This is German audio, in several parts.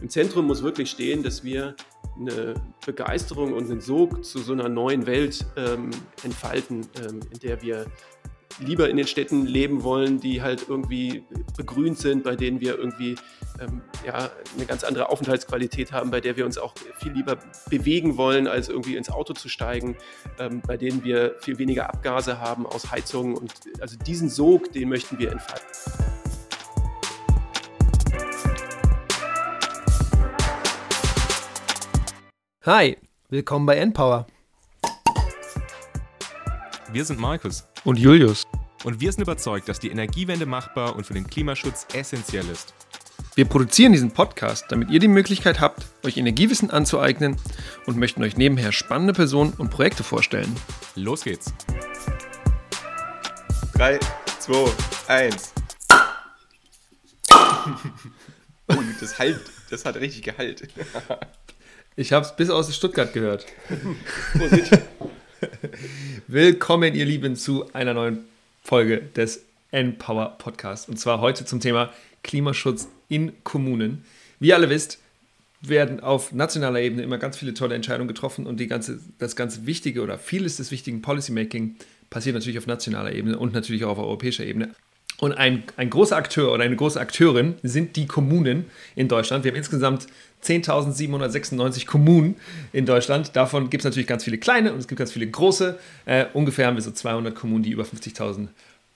Im Zentrum muss wirklich stehen, dass wir eine Begeisterung und einen Sog zu so einer neuen Welt ähm, entfalten, ähm, in der wir lieber in den Städten leben wollen, die halt irgendwie begrünt sind, bei denen wir irgendwie ähm, ja, eine ganz andere Aufenthaltsqualität haben, bei der wir uns auch viel lieber bewegen wollen, als irgendwie ins Auto zu steigen, ähm, bei denen wir viel weniger Abgase haben aus Heizungen. Und also diesen Sog, den möchten wir entfalten. Hi, willkommen bei Endpower. Wir sind Markus und Julius. Und wir sind überzeugt, dass die Energiewende machbar und für den Klimaschutz essentiell ist. Wir produzieren diesen Podcast, damit ihr die Möglichkeit habt, euch Energiewissen anzueignen und möchten euch nebenher spannende Personen und Projekte vorstellen. Los geht's. 3, 2, 1. das halt, das hat richtig Gehalt. ich habe es bis aus Stuttgart gehört. Willkommen, ihr Lieben, zu einer neuen Folge des Empower Podcasts. Und zwar heute zum Thema Klimaschutz in Kommunen. Wie ihr alle wisst, werden auf nationaler Ebene immer ganz viele tolle Entscheidungen getroffen und die ganze, das ganze Wichtige oder vieles des wichtigen Policymaking passiert natürlich auf nationaler Ebene und natürlich auch auf europäischer Ebene. Und ein, ein großer Akteur oder eine große Akteurin sind die Kommunen in Deutschland. Wir haben insgesamt 10.796 Kommunen in Deutschland. Davon gibt es natürlich ganz viele kleine und es gibt ganz viele große. Äh, ungefähr haben wir so 200 Kommunen, die über 50.000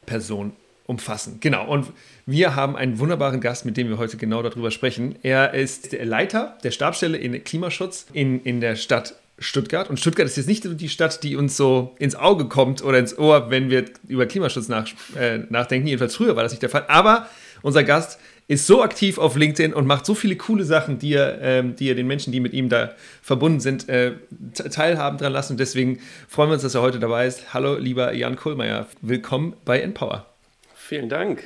Personen umfassen. Genau. Und wir haben einen wunderbaren Gast, mit dem wir heute genau darüber sprechen. Er ist der Leiter der Stabsstelle in Klimaschutz in, in der Stadt Stuttgart. Und Stuttgart ist jetzt nicht die Stadt, die uns so ins Auge kommt oder ins Ohr, wenn wir über Klimaschutz nach, äh, nachdenken. Jedenfalls früher war das nicht der Fall. Aber unser Gast ist so aktiv auf LinkedIn und macht so viele coole Sachen, die er, ähm, die er den Menschen, die mit ihm da verbunden sind, äh, teilhaben dran lassen. Und deswegen freuen wir uns, dass er heute dabei ist. Hallo, lieber Jan Kohlmeier. Willkommen bei Empower. Vielen Dank.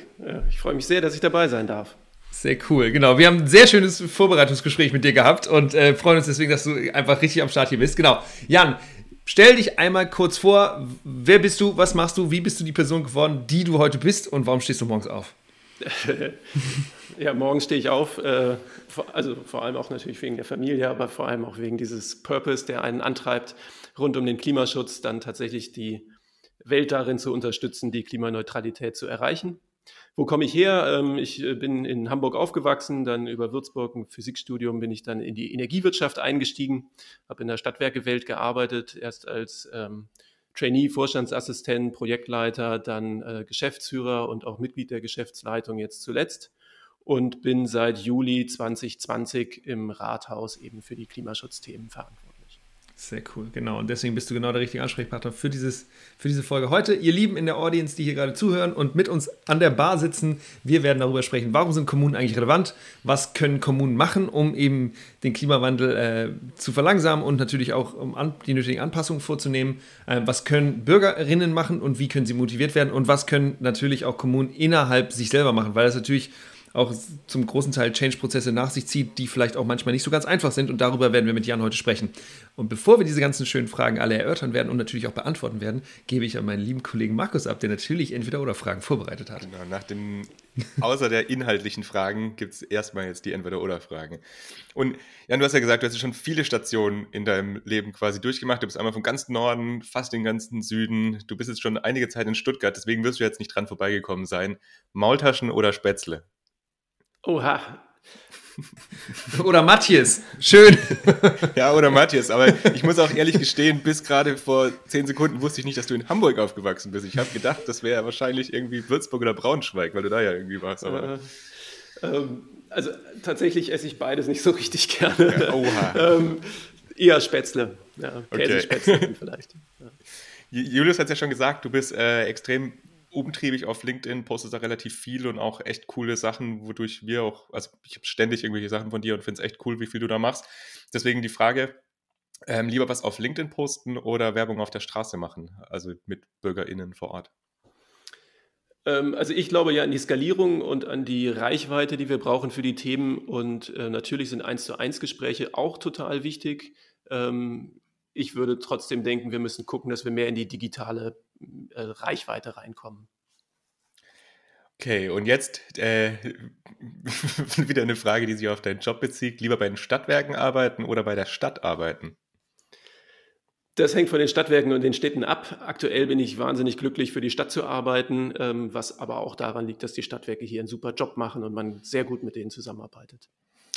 Ich freue mich sehr, dass ich dabei sein darf. Sehr cool, genau. Wir haben ein sehr schönes Vorbereitungsgespräch mit dir gehabt und äh, freuen uns deswegen, dass du einfach richtig am Start hier bist. Genau. Jan, stell dich einmal kurz vor. Wer bist du? Was machst du? Wie bist du die Person geworden, die du heute bist? Und warum stehst du morgens auf? ja, morgens stehe ich auf. Äh, also vor allem auch natürlich wegen der Familie, aber vor allem auch wegen dieses Purpose, der einen antreibt, rund um den Klimaschutz, dann tatsächlich die Welt darin zu unterstützen, die Klimaneutralität zu erreichen. Wo komme ich her? Ähm, ich äh, bin in Hamburg aufgewachsen, dann über Würzburg ein Physikstudium bin ich dann in die Energiewirtschaft eingestiegen, habe in der Stadtwerkewelt gearbeitet, erst als ähm, Trainee, Vorstandsassistent, Projektleiter, dann äh, Geschäftsführer und auch Mitglied der Geschäftsleitung jetzt zuletzt und bin seit Juli 2020 im Rathaus eben für die Klimaschutzthemen verantwortlich. Sehr cool, genau. Und deswegen bist du genau der richtige Ansprechpartner für, dieses, für diese Folge heute. Ihr Lieben in der Audience, die hier gerade zuhören und mit uns an der Bar sitzen, wir werden darüber sprechen, warum sind Kommunen eigentlich relevant? Was können Kommunen machen, um eben den Klimawandel äh, zu verlangsamen und natürlich auch um an, die nötigen Anpassungen vorzunehmen? Äh, was können Bürgerinnen machen und wie können sie motiviert werden? Und was können natürlich auch Kommunen innerhalb sich selber machen? Weil das natürlich auch zum großen Teil Change-Prozesse nach sich zieht, die vielleicht auch manchmal nicht so ganz einfach sind. Und darüber werden wir mit Jan heute sprechen. Und bevor wir diese ganzen schönen Fragen alle erörtern werden und natürlich auch beantworten werden, gebe ich an meinen lieben Kollegen Markus ab, der natürlich entweder oder Fragen vorbereitet hat. Genau, nach den, außer der inhaltlichen Fragen gibt es erstmal jetzt die entweder oder Fragen. Und Jan, du hast ja gesagt, du hast schon viele Stationen in deinem Leben quasi durchgemacht. Du bist einmal vom ganzen Norden, fast den ganzen Süden. Du bist jetzt schon einige Zeit in Stuttgart, deswegen wirst du jetzt nicht dran vorbeigekommen sein. Maultaschen oder Spätzle? Oha. Oder Matthias. Schön. ja, oder Matthias. Aber ich muss auch ehrlich gestehen, bis gerade vor zehn Sekunden wusste ich nicht, dass du in Hamburg aufgewachsen bist. Ich habe gedacht, das wäre wahrscheinlich irgendwie Würzburg oder Braunschweig, weil du da ja irgendwie warst. Aber äh, ähm, also tatsächlich esse ich beides nicht so richtig gerne. Ja, oha. ähm, eher Spätzle. Ja, Käsespätzle okay. vielleicht. Ja. Julius hat es ja schon gesagt, du bist äh, extrem umtriebig auf LinkedIn, postest da relativ viel und auch echt coole Sachen, wodurch wir auch, also ich habe ständig irgendwelche Sachen von dir und finde es echt cool, wie viel du da machst. Deswegen die Frage, ähm, lieber was auf LinkedIn posten oder Werbung auf der Straße machen, also mit BürgerInnen vor Ort? Ähm, also ich glaube ja an die Skalierung und an die Reichweite, die wir brauchen für die Themen. Und äh, natürlich sind eins zu eins Gespräche auch total wichtig. Ähm, ich würde trotzdem denken, wir müssen gucken, dass wir mehr in die digitale äh, Reichweite reinkommen. Okay, und jetzt äh, wieder eine Frage, die sich auf deinen Job bezieht. Lieber bei den Stadtwerken arbeiten oder bei der Stadt arbeiten? Das hängt von den Stadtwerken und den Städten ab. Aktuell bin ich wahnsinnig glücklich, für die Stadt zu arbeiten, ähm, was aber auch daran liegt, dass die Stadtwerke hier einen super Job machen und man sehr gut mit denen zusammenarbeitet.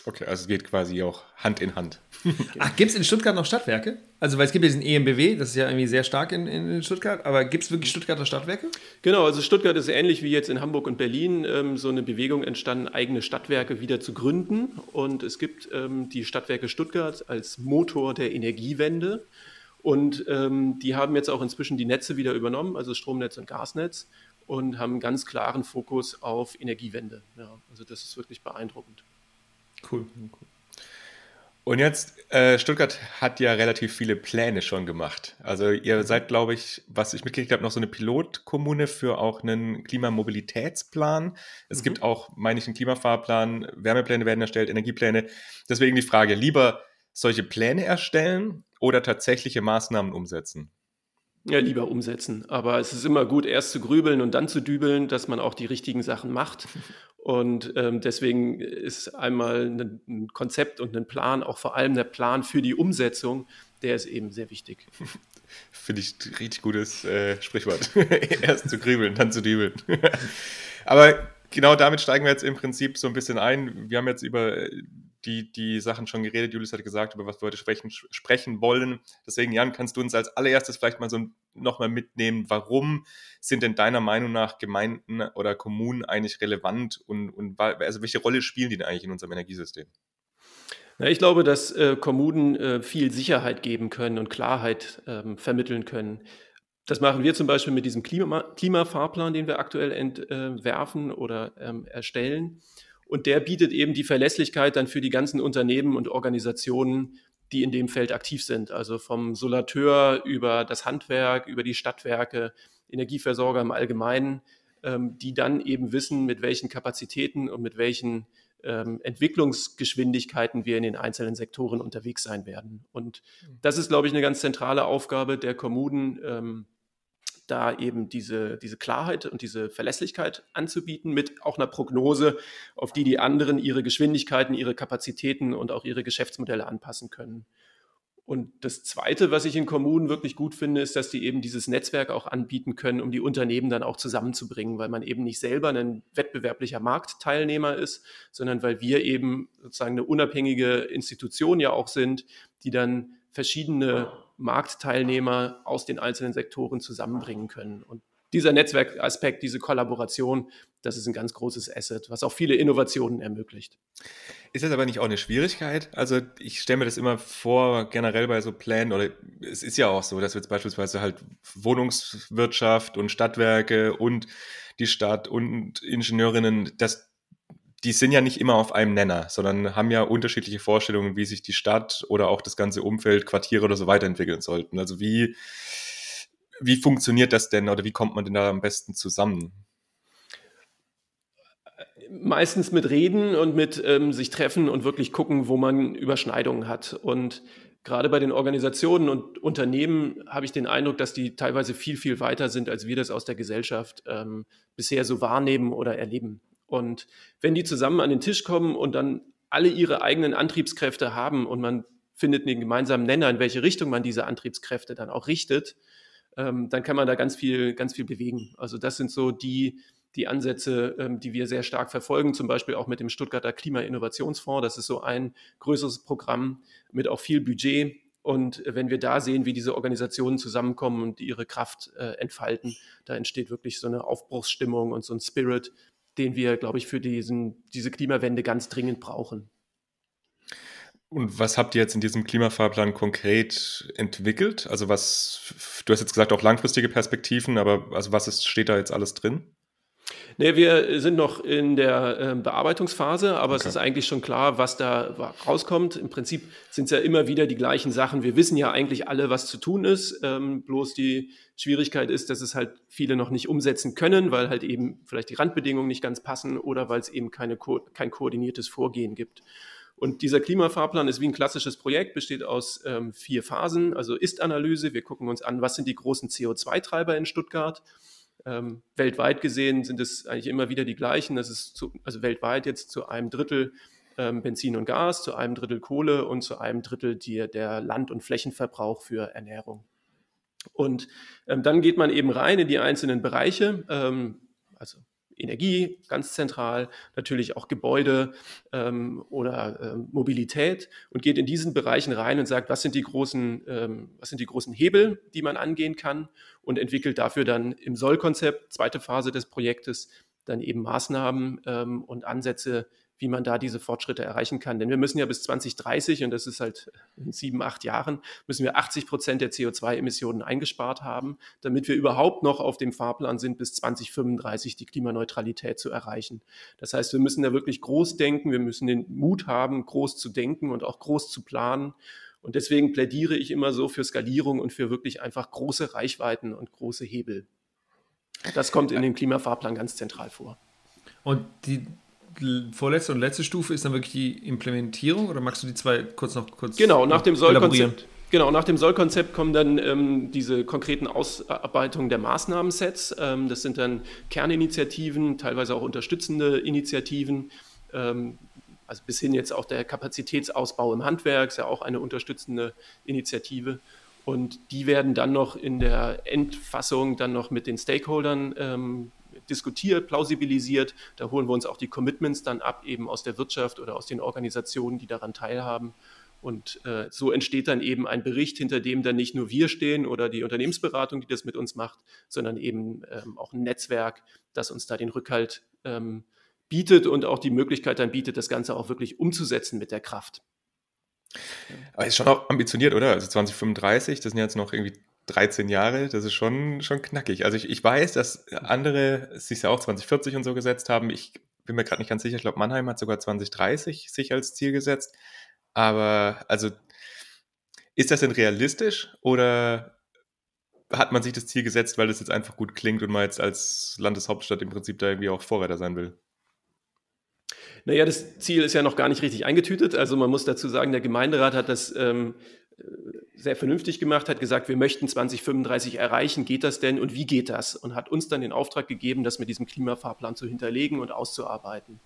Okay, also es geht quasi auch Hand in Hand. Ach, gibt es in Stuttgart noch Stadtwerke? Also, weil es gibt ja diesen EMBW, das ist ja irgendwie sehr stark in, in Stuttgart, aber gibt es wirklich Stuttgarter Stadtwerke? Genau, also Stuttgart ist ähnlich wie jetzt in Hamburg und Berlin ähm, so eine Bewegung entstanden, eigene Stadtwerke wieder zu gründen. Und es gibt ähm, die Stadtwerke Stuttgart als Motor der Energiewende. Und ähm, die haben jetzt auch inzwischen die Netze wieder übernommen, also Stromnetz und Gasnetz, und haben einen ganz klaren Fokus auf Energiewende. Ja, also das ist wirklich beeindruckend. Cool. cool. Und jetzt, äh, Stuttgart hat ja relativ viele Pläne schon gemacht. Also ihr mhm. seid, glaube ich, was ich mitgekriegt habe, noch so eine Pilotkommune für auch einen Klimamobilitätsplan. Es mhm. gibt auch, meine ich, einen Klimafahrplan, Wärmepläne werden erstellt, Energiepläne. Deswegen die Frage, lieber solche Pläne erstellen oder tatsächliche Maßnahmen umsetzen? Ja, lieber umsetzen. Aber es ist immer gut, erst zu grübeln und dann zu dübeln, dass man auch die richtigen Sachen macht. Und ähm, deswegen ist einmal ein Konzept und ein Plan, auch vor allem der Plan für die Umsetzung, der ist eben sehr wichtig. Finde ich ein richtig gutes äh, Sprichwort. erst zu grübeln, dann zu dübeln. Aber genau damit steigen wir jetzt im Prinzip so ein bisschen ein. Wir haben jetzt über die, die Sachen schon geredet. Julius hat gesagt, über was wir heute sprechen, sprechen wollen. Deswegen, Jan, kannst du uns als allererstes vielleicht mal so nochmal mitnehmen, warum sind denn deiner Meinung nach Gemeinden oder Kommunen eigentlich relevant und, und also welche Rolle spielen die denn eigentlich in unserem Energiesystem? Na, ich glaube, dass äh, Kommunen äh, viel Sicherheit geben können und Klarheit ähm, vermitteln können. Das machen wir zum Beispiel mit diesem Klima Klimafahrplan, den wir aktuell entwerfen äh, oder ähm, erstellen. Und der bietet eben die Verlässlichkeit dann für die ganzen Unternehmen und Organisationen, die in dem Feld aktiv sind. Also vom Solateur über das Handwerk, über die Stadtwerke, Energieversorger im Allgemeinen, ähm, die dann eben wissen, mit welchen Kapazitäten und mit welchen ähm, Entwicklungsgeschwindigkeiten wir in den einzelnen Sektoren unterwegs sein werden. Und das ist, glaube ich, eine ganz zentrale Aufgabe der Kommunen, ähm, da eben diese, diese Klarheit und diese Verlässlichkeit anzubieten mit auch einer Prognose, auf die die anderen ihre Geschwindigkeiten, ihre Kapazitäten und auch ihre Geschäftsmodelle anpassen können. Und das Zweite, was ich in Kommunen wirklich gut finde, ist, dass die eben dieses Netzwerk auch anbieten können, um die Unternehmen dann auch zusammenzubringen, weil man eben nicht selber ein wettbewerblicher Marktteilnehmer ist, sondern weil wir eben sozusagen eine unabhängige Institution ja auch sind, die dann verschiedene Marktteilnehmer aus den einzelnen Sektoren zusammenbringen können. Und dieser Netzwerkaspekt, diese Kollaboration, das ist ein ganz großes Asset, was auch viele Innovationen ermöglicht. Ist das aber nicht auch eine Schwierigkeit? Also ich stelle mir das immer vor, generell bei so Plänen, oder es ist ja auch so, dass wir jetzt beispielsweise halt Wohnungswirtschaft und Stadtwerke und die Stadt und Ingenieurinnen, dass die sind ja nicht immer auf einem Nenner, sondern haben ja unterschiedliche Vorstellungen, wie sich die Stadt oder auch das ganze Umfeld, Quartiere oder so weiterentwickeln sollten. Also wie, wie funktioniert das denn oder wie kommt man denn da am besten zusammen? Meistens mit Reden und mit ähm, sich treffen und wirklich gucken, wo man Überschneidungen hat. Und gerade bei den Organisationen und Unternehmen habe ich den Eindruck, dass die teilweise viel, viel weiter sind, als wir das aus der Gesellschaft ähm, bisher so wahrnehmen oder erleben. Und wenn die zusammen an den Tisch kommen und dann alle ihre eigenen Antriebskräfte haben und man findet einen gemeinsamen Nenner, in welche Richtung man diese Antriebskräfte dann auch richtet, ähm, dann kann man da ganz viel, ganz viel bewegen. Also das sind so die, die Ansätze, ähm, die wir sehr stark verfolgen, zum Beispiel auch mit dem Stuttgarter Klima-Innovationsfonds. Das ist so ein größeres Programm mit auch viel Budget. Und wenn wir da sehen, wie diese Organisationen zusammenkommen und ihre Kraft äh, entfalten, da entsteht wirklich so eine Aufbruchsstimmung und so ein Spirit, den wir, glaube ich, für diesen, diese Klimawende ganz dringend brauchen. Und was habt ihr jetzt in diesem Klimafahrplan konkret entwickelt? Also was, du hast jetzt gesagt, auch langfristige Perspektiven, aber also was ist, steht da jetzt alles drin? Nee, wir sind noch in der äh, Bearbeitungsphase, aber okay. es ist eigentlich schon klar, was da rauskommt. Im Prinzip sind es ja immer wieder die gleichen Sachen. Wir wissen ja eigentlich alle, was zu tun ist. Ähm, bloß die Schwierigkeit ist, dass es halt viele noch nicht umsetzen können, weil halt eben vielleicht die Randbedingungen nicht ganz passen oder weil es eben keine ko kein koordiniertes Vorgehen gibt. Und dieser Klimafahrplan ist wie ein klassisches Projekt, besteht aus ähm, vier Phasen, also Ist-Analyse. Wir gucken uns an, was sind die großen CO2-Treiber in Stuttgart Ähm, weltweit gesehen sind es eigentlich immer wieder die gleichen. Das ist zu, also weltweit jetzt zu einem Drittel ähm, Benzin und Gas, zu einem Drittel Kohle und zu einem Drittel die, der Land- und Flächenverbrauch für Ernährung. Und ähm, dann geht man eben rein in die einzelnen Bereiche, ähm, also Energie ganz zentral, natürlich auch Gebäude ähm, oder ähm, Mobilität und geht in diesen Bereichen rein und sagt, was sind die großen, ähm, was sind die großen Hebel, die man angehen kann und entwickelt dafür dann im Sollkonzept, zweite Phase des Projektes, dann eben Maßnahmen ähm, und Ansätze, wie man da diese Fortschritte erreichen kann. Denn wir müssen ja bis 2030, und das ist halt in sieben, acht Jahren, müssen wir 80 Prozent der CO2-Emissionen eingespart haben, damit wir überhaupt noch auf dem Fahrplan sind, bis 2035 die Klimaneutralität zu erreichen. Das heißt, wir müssen da wirklich groß denken, wir müssen den Mut haben, groß zu denken und auch groß zu planen. Und deswegen plädiere ich immer so für Skalierung und für wirklich einfach große Reichweiten und große Hebel. Das kommt in dem Klimafahrplan ganz zentral vor. Und die vorletzte und letzte Stufe ist dann wirklich die Implementierung oder magst du die zwei kurz noch kurz Genau, nach dem Sollkonzept. Genau, nach dem Sollkonzept kommen dann ähm, diese konkreten Ausarbeitungen der Maßnahmensets. Ähm, das sind dann Kerninitiativen, teilweise auch unterstützende Initiativen. Ähm, also bis hin jetzt auch der Kapazitätsausbau im Handwerk ist ja auch eine unterstützende Initiative. Und die werden dann noch in der Endfassung dann noch mit den Stakeholdern ähm, diskutiert, plausibilisiert. Da holen wir uns auch die Commitments dann ab, eben aus der Wirtschaft oder aus den Organisationen, die daran teilhaben. Und äh, so entsteht dann eben ein Bericht, hinter dem dann nicht nur wir stehen oder die Unternehmensberatung, die das mit uns macht, sondern eben ähm, auch ein Netzwerk, das uns da den Rückhalt ähm, bietet und auch die Möglichkeit dann bietet, das Ganze auch wirklich umzusetzen mit der Kraft. Aber ist schon auch ambitioniert, oder? Also 2035, das sind jetzt noch irgendwie 13 Jahre, das ist schon, schon knackig. Also ich, ich weiß, dass andere sich ja auch 2040 und so gesetzt haben. Ich bin mir gerade nicht ganz sicher. Ich glaube, Mannheim hat sogar 2030 sich als Ziel gesetzt. Aber also ist das denn realistisch oder hat man sich das Ziel gesetzt, weil das jetzt einfach gut klingt und man jetzt als Landeshauptstadt im Prinzip da irgendwie auch Vorreiter sein will? Naja, das Ziel ist ja noch gar nicht richtig eingetütet. Also man muss dazu sagen, der Gemeinderat hat das ähm, sehr vernünftig gemacht, hat gesagt, wir möchten 2035 erreichen, geht das denn und wie geht das? Und hat uns dann den Auftrag gegeben, das mit diesem Klimafahrplan zu hinterlegen und auszuarbeiten.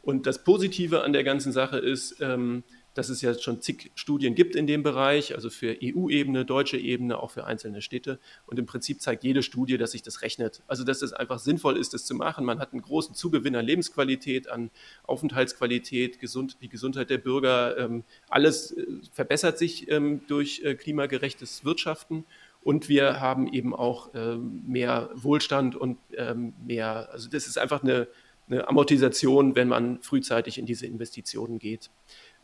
Und das Positive an der ganzen Sache ist, ähm, dass es ja schon zig Studien gibt in dem Bereich, also für EU-Ebene, deutsche Ebene, auch für einzelne Städte. Und im Prinzip zeigt jede Studie, dass sich das rechnet. Also dass es einfach sinnvoll ist, das zu machen. Man hat einen großen Zugewinn an Lebensqualität, an Aufenthaltsqualität, gesund, die Gesundheit der Bürger. Ähm, alles äh, verbessert sich ähm, durch äh, klimagerechtes Wirtschaften. Und wir haben eben auch ähm, mehr Wohlstand und ähm, mehr, also das ist einfach eine, eine Amortisation, wenn man frühzeitig in diese Investitionen geht.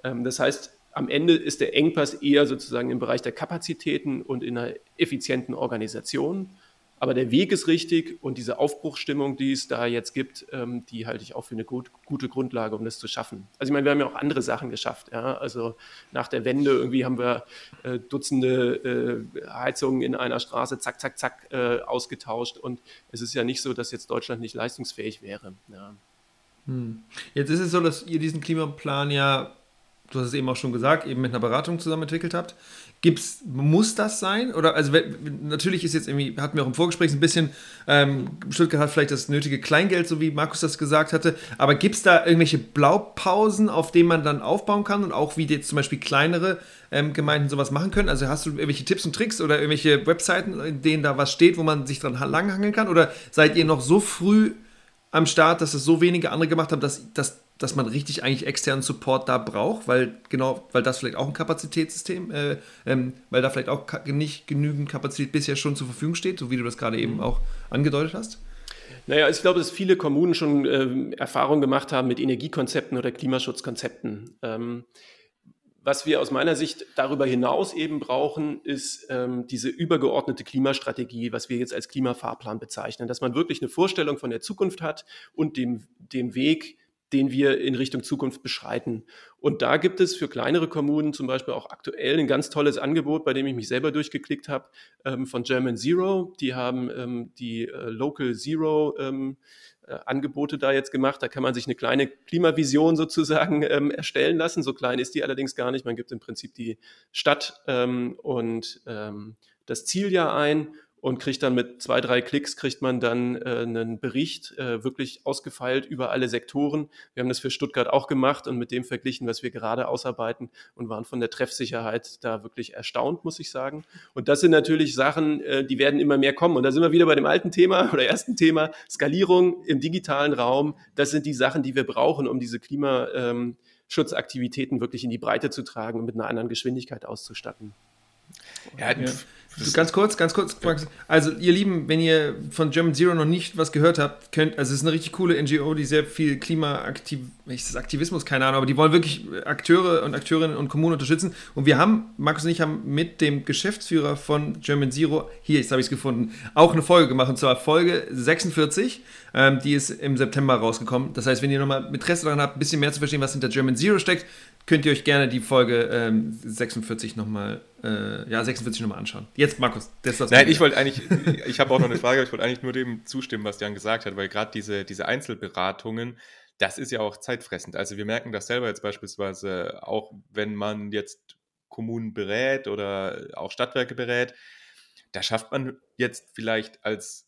Ähm, das heißt, am Ende ist der Engpass eher sozusagen im Bereich der Kapazitäten und in einer effizienten Organisation. Aber der Weg ist richtig und diese Aufbruchsstimmung, die es da jetzt gibt, ähm, die halte ich auch für eine gut, gute Grundlage, um das zu schaffen. Also ich meine, wir haben ja auch andere Sachen geschafft. Ja? Also nach der Wende irgendwie haben wir äh, Dutzende äh, Heizungen in einer Straße zack, zack, zack äh, ausgetauscht und es ist ja nicht so, dass jetzt Deutschland nicht leistungsfähig wäre. Ja. Hm. Jetzt ist es so, dass ihr diesen Klimaplan ja du hast es eben auch schon gesagt, eben mit einer Beratung zusammen entwickelt habt. Gibt's, muss das sein? Oder also natürlich ist jetzt irgendwie, hatten wir auch im Vorgespräch ein bisschen, ähm, Stuttgart hat vielleicht das nötige Kleingeld, so wie Markus das gesagt hatte, aber gibt es da irgendwelche Blaupausen, auf denen man dann aufbauen kann und auch wie jetzt zum Beispiel kleinere ähm, Gemeinden sowas machen können? Also hast du irgendwelche Tipps und Tricks oder irgendwelche Webseiten, in denen da was steht, wo man sich dran langhangeln kann? Oder seid ihr noch so früh am Start, dass es so wenige andere gemacht haben, dass, dass dass man richtig eigentlich externen Support da braucht, weil genau, weil das vielleicht auch ein Kapazitätssystem, äh, ähm, weil da vielleicht auch nicht genügend Kapazität bisher schon zur Verfügung steht, so wie du das gerade eben mhm. auch angedeutet hast? Naja, ich glaube, dass viele Kommunen schon äh, Erfahrungen gemacht haben mit Energiekonzepten oder Klimaschutzkonzepten. Ähm, was wir aus meiner Sicht darüber hinaus eben brauchen, ist ähm, diese übergeordnete Klimastrategie, was wir jetzt als Klimafahrplan bezeichnen, dass man wirklich eine Vorstellung von der Zukunft hat und dem, dem Weg, den wir in Richtung Zukunft beschreiten. Und da gibt es für kleinere Kommunen zum Beispiel auch aktuell ein ganz tolles Angebot, bei dem ich mich selber durchgeklickt habe, ähm, von German Zero. Die haben ähm, die äh, Local Zero ähm, äh, Angebote da jetzt gemacht. Da kann man sich eine kleine Klimavision sozusagen ähm, erstellen lassen. So klein ist die allerdings gar nicht. Man gibt im Prinzip die Stadt ähm, und ähm, das Zieljahr ein und kriegt dann mit zwei, drei Klicks kriegt man dann äh, einen Bericht, äh, wirklich ausgefeilt über alle Sektoren. Wir haben das für Stuttgart auch gemacht und mit dem verglichen, was wir gerade ausarbeiten und waren von der Treffsicherheit da wirklich erstaunt, muss ich sagen. Und das sind natürlich Sachen, äh, die werden immer mehr kommen. Und da sind wir wieder bei dem alten Thema oder ersten Thema, Skalierung im digitalen Raum. Das sind die Sachen, die wir brauchen, um diese Klimaschutzaktivitäten wirklich in die Breite zu tragen und mit einer anderen Geschwindigkeit auszustatten. Ja, ja. Ganz kurz, ganz kurz. Also, ihr Lieben, wenn ihr von German Zero noch nicht was gehört habt, könnt, also es ist eine richtig coole NGO, die sehr viel Klimaaktivismus, keine Ahnung, aber die wollen wirklich Akteure und Akteurinnen und Kommunen unterstützen. Und wir haben, Markus und ich haben mit dem Geschäftsführer von German Zero, hier, jetzt habe ich es gefunden, auch eine Folge gemacht, und zwar Folge 46. Ähm, die ist im September rausgekommen. Das heißt, wenn ihr nochmal Interesse daran habt, ein bisschen mehr zu verstehen, was hinter German Zero steckt, könnt ihr euch gerne die Folge ähm, 46 nochmal, äh, ja, 46 nochmal anschauen. Jetzt, Markus, das ist das. Nein, ich wollte eigentlich, ich habe auch noch eine Frage, aber ich wollte eigentlich nur dem zustimmen, was Jan gesagt hat, weil gerade diese, diese Einzelberatungen, das ist ja auch zeitfressend. Also wir merken das selber jetzt beispielsweise auch, wenn man jetzt Kommunen berät oder auch Stadtwerke berät, da schafft man jetzt vielleicht als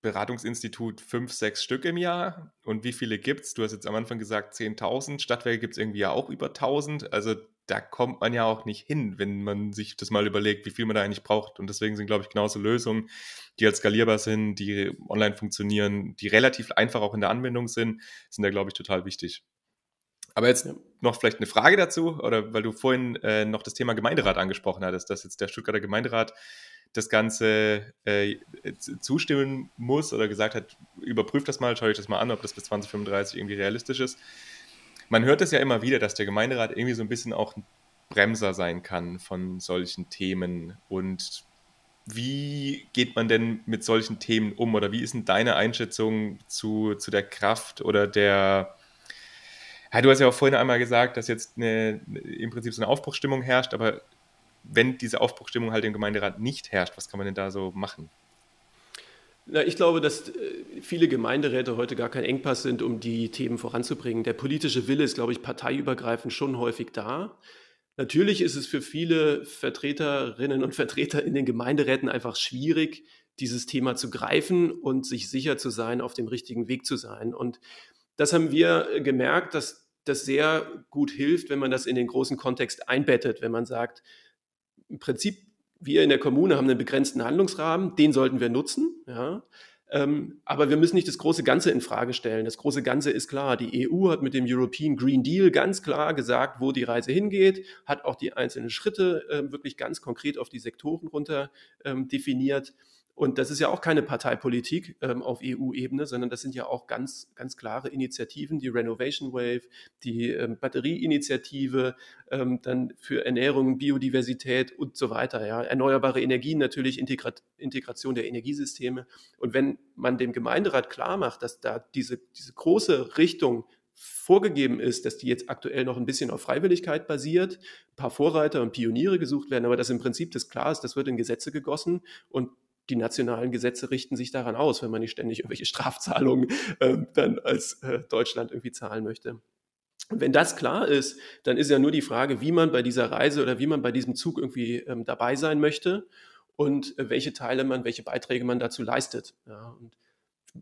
Beratungsinstitut fünf, sechs Stück im Jahr. Und wie viele gibt es? Du hast jetzt am Anfang gesagt 10.000. Stadtwerke gibt es irgendwie ja auch über 1.000. Also da kommt man ja auch nicht hin, wenn man sich das mal überlegt, wie viel man da eigentlich braucht. Und deswegen sind, glaube ich, genauso Lösungen, die halt skalierbar sind, die online funktionieren, die relativ einfach auch in der Anwendung sind, sind da, glaube ich, total wichtig. Aber jetzt noch vielleicht eine Frage dazu, oder weil du vorhin äh, noch das Thema Gemeinderat angesprochen hattest, dass jetzt der Stuttgarter Gemeinderat das Ganze äh, zustimmen muss oder gesagt hat, überprüft das mal, schaue ich das mal an, ob das bis 2035 irgendwie realistisch ist. Man hört es ja immer wieder, dass der Gemeinderat irgendwie so ein bisschen auch ein Bremser sein kann von solchen Themen. Und wie geht man denn mit solchen Themen um? Oder wie ist denn deine Einschätzung zu, zu der Kraft oder der, ja, du hast ja auch vorhin einmal gesagt, dass jetzt eine, im Prinzip so eine Aufbruchsstimmung herrscht, aber wenn diese Aufbruchstimmung halt im Gemeinderat nicht herrscht, was kann man denn da so machen? Na, ich glaube, dass äh, viele Gemeinderäte heute gar kein Engpass sind, um die Themen voranzubringen. Der politische Wille ist, glaube ich, parteiübergreifend schon häufig da. Natürlich ist es für viele Vertreterinnen und Vertreter in den Gemeinderäten einfach schwierig, dieses Thema zu greifen und sich sicher zu sein, auf dem richtigen Weg zu sein. Und das haben wir gemerkt, dass das sehr gut hilft, wenn man das in den großen Kontext einbettet, wenn man sagt, im Prinzip, wir in der Kommune haben einen begrenzten Handlungsrahmen, den sollten wir nutzen. Ja. Ähm, aber wir müssen nicht das große Ganze in Frage stellen. Das große Ganze ist klar. Die EU hat mit dem European Green Deal ganz klar gesagt, wo die Reise hingeht, hat auch die einzelnen Schritte äh, wirklich ganz konkret auf die Sektoren runter ähm, definiert. Und das ist ja auch keine Parteipolitik ähm, auf EU-Ebene, sondern das sind ja auch ganz, ganz klare Initiativen, die Renovation Wave, die ähm, Batterieinitiative, ähm, dann für Ernährung, Biodiversität und so weiter. Ja. Erneuerbare Energien natürlich, Integra Integration der Energiesysteme. Und wenn man dem Gemeinderat klar macht, dass da diese, diese große Richtung vorgegeben ist, dass die jetzt aktuell noch ein bisschen auf Freiwilligkeit basiert, ein paar Vorreiter und Pioniere gesucht werden, aber dass im Prinzip das klar ist, das wird in Gesetze gegossen und die nationalen Gesetze richten sich daran aus, wenn man nicht ständig irgendwelche Strafzahlungen äh, dann als äh, Deutschland irgendwie zahlen möchte. Und wenn das klar ist, dann ist ja nur die Frage, wie man bei dieser Reise oder wie man bei diesem Zug irgendwie ähm, dabei sein möchte und äh, welche Teile man, welche Beiträge man dazu leistet. Ja, und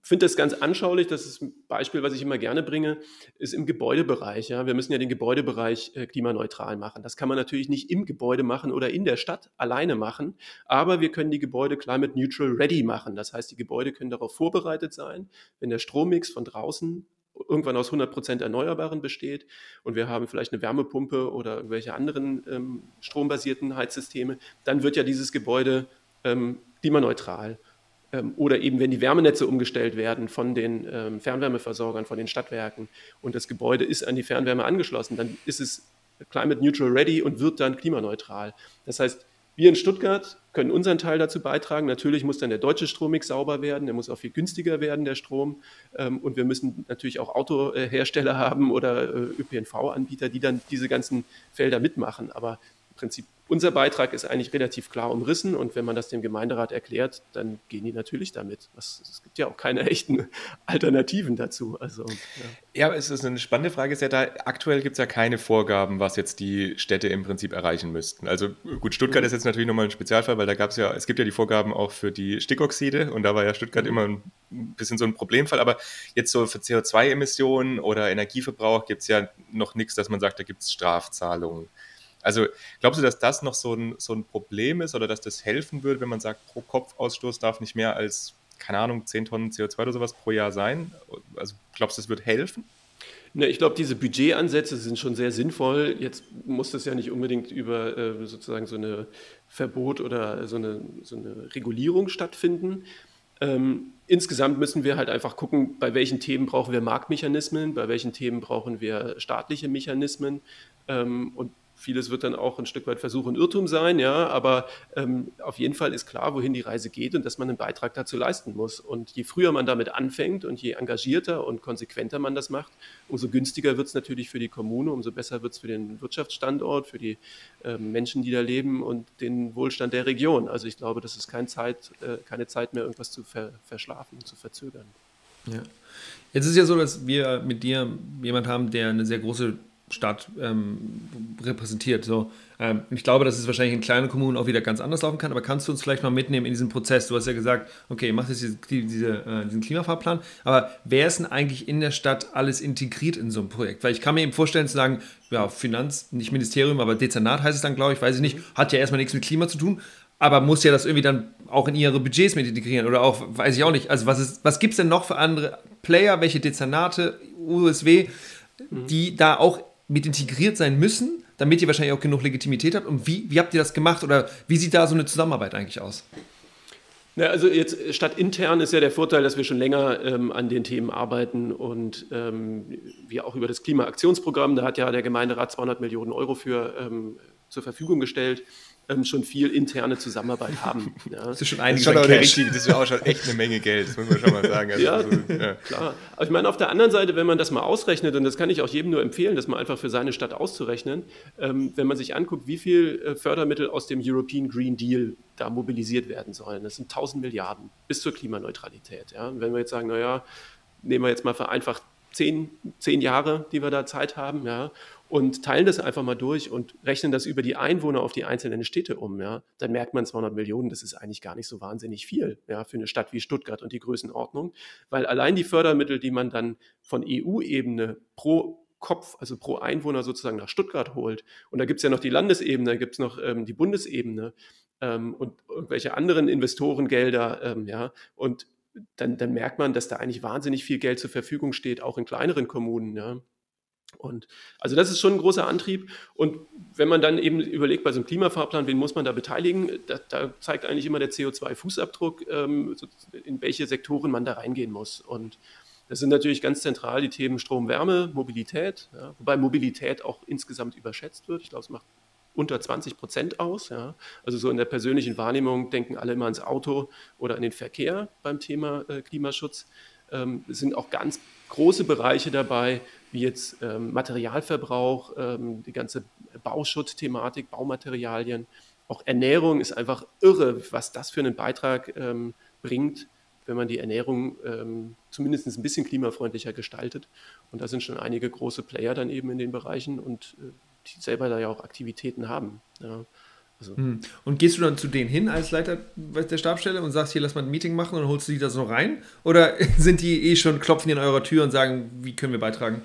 finde das ganz anschaulich. Das ist ein Beispiel, was ich immer gerne bringe, ist im Gebäudebereich. Ja. Wir müssen ja den Gebäudebereich äh, klimaneutral machen. Das kann man natürlich nicht im Gebäude machen oder in der Stadt alleine machen, aber wir können die Gebäude climate neutral ready machen. Das heißt, die Gebäude können darauf vorbereitet sein, wenn der Strommix von draußen irgendwann aus 100 Prozent Erneuerbaren besteht und wir haben vielleicht eine Wärmepumpe oder irgendwelche anderen ähm, strombasierten Heizsysteme, dann wird ja dieses Gebäude ähm, klimaneutral. Ähm, oder eben wenn die Wärmenetze umgestellt werden von den ähm, Fernwärmeversorgern, von den Stadtwerken und das Gebäude ist an die Fernwärme angeschlossen, dann ist es climate neutral ready und wird dann klimaneutral. Das heißt, wir in Stuttgart können unseren Teil dazu beitragen. Natürlich muss dann der deutsche Strommix sauber werden, der muss auch viel günstiger werden, der Strom. Ähm, und wir müssen natürlich auch Autohersteller haben oder äh, ÖPNV-Anbieter, die dann diese ganzen Felder mitmachen. Aber Prinzip unser Beitrag ist eigentlich relativ klar umrissen und wenn man das dem Gemeinderat erklärt, dann gehen die natürlich damit. es gibt ja auch keine echten Alternativen dazu. Also, ja. ja, es ist eine spannende Frage. Ist ja da, aktuell gibt es ja keine Vorgaben, was jetzt die Städte im Prinzip erreichen müssten. Also gut, Stuttgart mhm. ist jetzt natürlich nochmal ein Spezialfall, weil da gab es ja, es gibt ja die Vorgaben auch für die Stickoxide und da war ja Stuttgart mhm. immer ein bisschen so ein Problemfall. Aber jetzt so für CO2-Emissionen oder Energieverbrauch gibt es ja noch nichts, dass man sagt, da gibt es Strafzahlungen. Also glaubst du, dass das noch so ein, so ein Problem ist oder dass das helfen würde, wenn man sagt, pro Kopfausstoß darf nicht mehr als, keine Ahnung, 10 Tonnen CO2 oder sowas pro Jahr sein? Also glaubst du, das wird helfen? Ne, ich glaube, diese Budgetansätze sind schon sehr sinnvoll. Jetzt muss das ja nicht unbedingt über äh, sozusagen so eine Verbot oder so eine, so eine Regulierung stattfinden. Ähm, insgesamt müssen wir halt einfach gucken, bei welchen Themen brauchen wir Marktmechanismen, bei welchen Themen brauchen wir staatliche Mechanismen. Ähm, und Vieles wird dann auch ein Stück weit Versuch und Irrtum sein, ja, aber ähm, auf jeden Fall ist klar, wohin die Reise geht und dass man einen Beitrag dazu leisten muss. Und je früher man damit anfängt und je engagierter und konsequenter man das macht, umso günstiger wird es natürlich für die Kommune, umso besser wird es für den Wirtschaftsstandort, für die äh, Menschen, die da leben und den Wohlstand der Region. Also ich glaube, das ist kein Zeit, äh, keine Zeit mehr, irgendwas zu ver verschlafen, zu verzögern. Ja. Jetzt ist ja so, dass wir mit dir jemand haben, der eine sehr große Stadt ähm, repräsentiert. So, ähm, ich glaube, dass es wahrscheinlich in kleinen Kommunen auch wieder ganz anders laufen kann, aber kannst du uns vielleicht mal mitnehmen in diesen Prozess? Du hast ja gesagt, okay, mach jetzt diese, diese, äh, diesen Klimafahrplan, aber wer ist denn eigentlich in der Stadt alles integriert in so ein Projekt? Weil ich kann mir eben vorstellen zu sagen, ja, Finanz, nicht Ministerium, aber Dezernat heißt es dann, glaube ich, weiß ich nicht, hat ja erstmal nichts mit Klima zu tun, aber muss ja das irgendwie dann auch in ihre Budgets mit integrieren oder auch, weiß ich auch nicht. Also was, was gibt es denn noch für andere Player, welche Dezernate, USW, die da auch mit integriert sein müssen, damit ihr wahrscheinlich auch genug Legitimität habt? Und wie, wie habt ihr das gemacht oder wie sieht da so eine Zusammenarbeit eigentlich aus? Na, also jetzt statt intern ist ja der Vorteil, dass wir schon länger ähm, an den Themen arbeiten und ähm, wir auch über das Klimaaktionsprogramm, da hat ja der Gemeinderat 200 Millionen Euro für ähm, zur Verfügung gestellt, ähm, schon viel interne Zusammenarbeit haben. Ja. Das ist schon einiges das ist schon richtig, das ist auch schon echt eine Menge Geld, das muss man schon mal sagen. Also ja, also, ja, klar. Aber ich meine, auf der anderen Seite, wenn man das mal ausrechnet, und das kann ich auch jedem nur empfehlen, das mal einfach für seine Stadt auszurechnen, ähm, wenn man sich anguckt, wie viel äh, Fördermittel aus dem European Green Deal da mobilisiert werden sollen, das sind 1000 Milliarden bis zur Klimaneutralität. Ja. Und wenn wir jetzt sagen, naja, nehmen wir jetzt mal vereinfacht zehn, zehn Jahre, die wir da Zeit haben, ja, und teilen das einfach mal durch und rechnen das über die Einwohner auf die einzelnen Städte um, ja, dann merkt man 200 Millionen, das ist eigentlich gar nicht so wahnsinnig viel, ja, für eine Stadt wie Stuttgart und die Größenordnung, weil allein die Fördermittel, die man dann von EU-Ebene pro Kopf, also pro Einwohner sozusagen nach Stuttgart holt, und da gibt es ja noch die Landesebene, da gibt es noch ähm, die Bundesebene ähm, und irgendwelche anderen Investorengelder, ähm, ja, und dann, dann merkt man, dass da eigentlich wahnsinnig viel Geld zur Verfügung steht, auch in kleineren Kommunen, ja. Und also das ist schon ein großer Antrieb. Und wenn man dann eben überlegt, bei so einem Klimafahrplan, wen muss man da beteiligen, da, da zeigt eigentlich immer der CO2-Fußabdruck, ähm, in welche Sektoren man da reingehen muss. Und das sind natürlich ganz zentral die Themen Strom, Wärme, Mobilität, ja, wobei Mobilität auch insgesamt überschätzt wird. Ich glaube, es macht unter 20 Prozent aus. Ja. Also so in der persönlichen Wahrnehmung denken alle immer ans Auto oder an den Verkehr beim Thema äh, Klimaschutz. Ähm, es sind auch ganz große Bereiche dabei, wie jetzt ähm, Materialverbrauch, ähm, die ganze Bauschutzthematik, Baumaterialien. Auch Ernährung ist einfach irre, was das für einen Beitrag ähm, bringt, wenn man die Ernährung ähm, zumindest ein bisschen klimafreundlicher gestaltet. Und da sind schon einige große Player dann eben in den Bereichen und äh, die selber da ja auch Aktivitäten haben. Ja. Also. Hm. Und gehst du dann zu denen hin als Leiter der Stabstelle und sagst, hier lass mal ein Meeting machen und holst du die da so rein? Oder sind die eh schon, klopfen die an eurer Tür und sagen, wie können wir beitragen?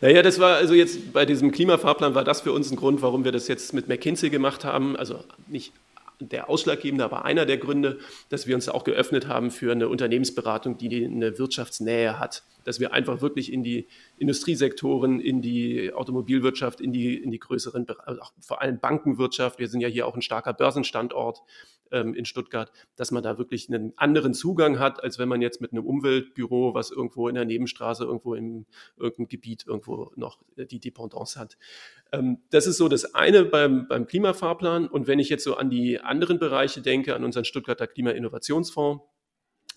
Naja, das war also jetzt bei diesem Klimafahrplan war das für uns ein Grund, warum wir das jetzt mit McKinsey gemacht haben. Also nicht der ausschlaggebende, aber einer der Gründe, dass wir uns auch geöffnet haben für eine Unternehmensberatung, die eine Wirtschaftsnähe hat. Dass wir einfach wirklich in die Industriesektoren, in die Automobilwirtschaft, in die, in die größeren, also vor allem Bankenwirtschaft, wir sind ja hier auch ein starker Börsenstandort ähm, in Stuttgart, dass man da wirklich einen anderen Zugang hat, als wenn man jetzt mit einem Umweltbüro, was irgendwo in der Nebenstraße, irgendwo in irgendeinem Gebiet irgendwo noch die Dependance hat. Ähm, das ist so das eine beim, beim Klimafahrplan. Und wenn ich jetzt so an die anderen Bereiche denke, an unseren Stuttgarter Klimainnovationsfonds,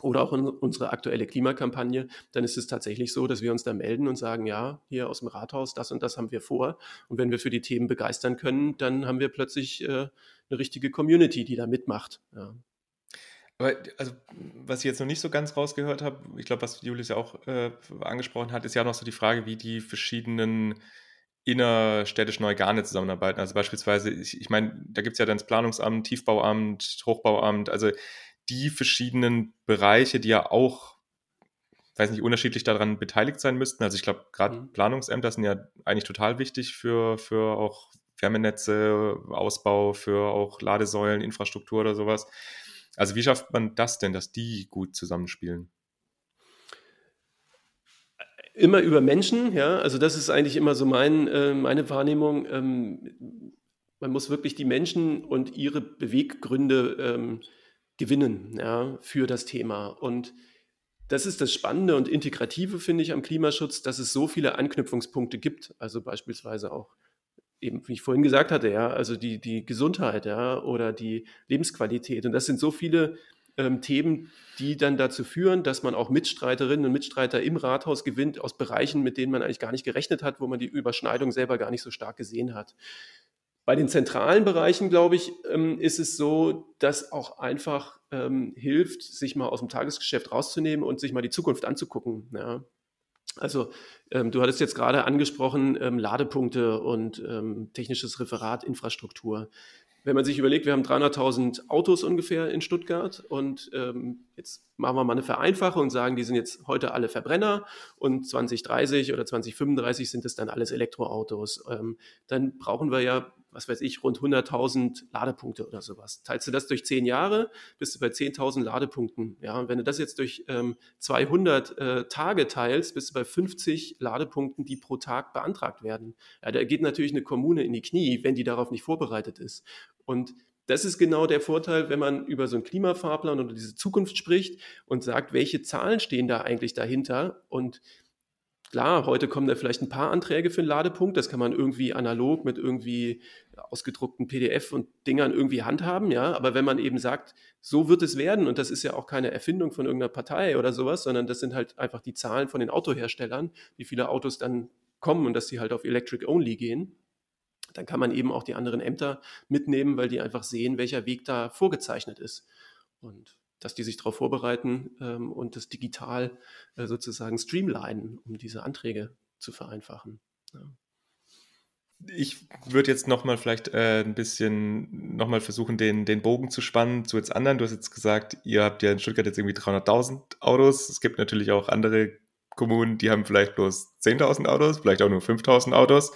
oder auch unsere aktuelle Klimakampagne, dann ist es tatsächlich so, dass wir uns da melden und sagen, ja, hier aus dem Rathaus, das und das haben wir vor. Und wenn wir für die Themen begeistern können, dann haben wir plötzlich äh, eine richtige Community, die da mitmacht. Ja. Aber also, was ich jetzt noch nicht so ganz rausgehört habe, ich glaube, was Julius ja auch äh, angesprochen hat, ist ja noch so die Frage, wie die verschiedenen innerstädtischen Organe zusammenarbeiten. Also beispielsweise, ich, ich meine, da gibt es ja dann das Planungsamt, Tiefbauamt, Hochbauamt, also die verschiedenen Bereiche, die ja auch, weiß nicht, unterschiedlich daran beteiligt sein müssten. Also ich glaube, gerade mhm. Planungsämter sind ja eigentlich total wichtig für, für auch Wärmenetze, Ausbau, für auch Ladesäulen, Infrastruktur oder sowas. Also wie schafft man das denn, dass die gut zusammenspielen? Immer über Menschen, ja. Also das ist eigentlich immer so mein, äh, meine Wahrnehmung. Ähm, man muss wirklich die Menschen und ihre Beweggründe ähm, gewinnen ja, für das Thema. Und das ist das Spannende und Integrative, finde ich, am Klimaschutz, dass es so viele Anknüpfungspunkte gibt. Also beispielsweise auch eben, wie ich vorhin gesagt hatte, ja, also die, die Gesundheit, ja, oder die Lebensqualität. Und das sind so viele ähm, Themen, die dann dazu führen, dass man auch Mitstreiterinnen und Mitstreiter im Rathaus gewinnt aus Bereichen, mit denen man eigentlich gar nicht gerechnet hat, wo man die Überschneidung selber gar nicht so stark gesehen hat. Bei den zentralen Bereichen, glaube ich, ähm, ist es so, dass auch einfach ähm, hilft, sich mal aus dem Tagesgeschäft rauszunehmen und sich mal die Zukunft anzugucken. Ja. Also ähm, du hattest jetzt gerade angesprochen, ähm, Ladepunkte und ähm, technisches Referat, Infrastruktur. Wenn man sich überlegt, wir haben 300.000 Autos ungefähr in Stuttgart und jetzt machen wir mal eine Vereinfachung und sagen, die sind jetzt heute alle Verbrenner und 2030 oder 2035 sind es dann alles Elektroautos. Ähm, dann brauchen wir ja was weiß ich, rund 100.000 Ladepunkte oder sowas. Teilst du das durch zehn Jahre, bist du bei 10.000 Ladepunkten. Ja, und wenn du das jetzt durch ähm, 200 äh, Tage teilst, bist du bei 50 Ladepunkten, die pro Tag beantragt werden. Ja, da geht natürlich eine Kommune in die Knie, wenn die darauf nicht vorbereitet ist. Und das ist genau der Vorteil, wenn man über so einen Klimafahrplan oder diese Zukunft spricht und sagt, welche Zahlen stehen da eigentlich dahinter und Klar, heute kommen da vielleicht ein paar Anträge für einen Ladepunkt. Das kann man irgendwie analog mit irgendwie ausgedruckten PDF und Dingern irgendwie handhaben, ja. Aber wenn man eben sagt, so wird es werden, und das ist ja auch keine Erfindung von irgendeiner Partei oder sowas, sondern das sind halt einfach die Zahlen von den Autoherstellern, wie viele Autos dann kommen und dass sie halt auf Electric Only gehen, dann kann man eben auch die anderen Ämter mitnehmen, weil die einfach sehen, welcher Weg da vorgezeichnet ist. Und dass die sich darauf vorbereiten ähm, und das digital äh, sozusagen streamlinen, um diese Anträge zu vereinfachen. Ja. Ich würde jetzt nochmal vielleicht äh, ein bisschen nochmal versuchen, den, den Bogen zu spannen zu jetzt anderen. Du hast jetzt gesagt, ihr habt ja in Stuttgart jetzt irgendwie 300.000 Autos. Es gibt natürlich auch andere Kommunen, die haben vielleicht bloß 10.000 Autos, vielleicht auch nur 5.000 Autos.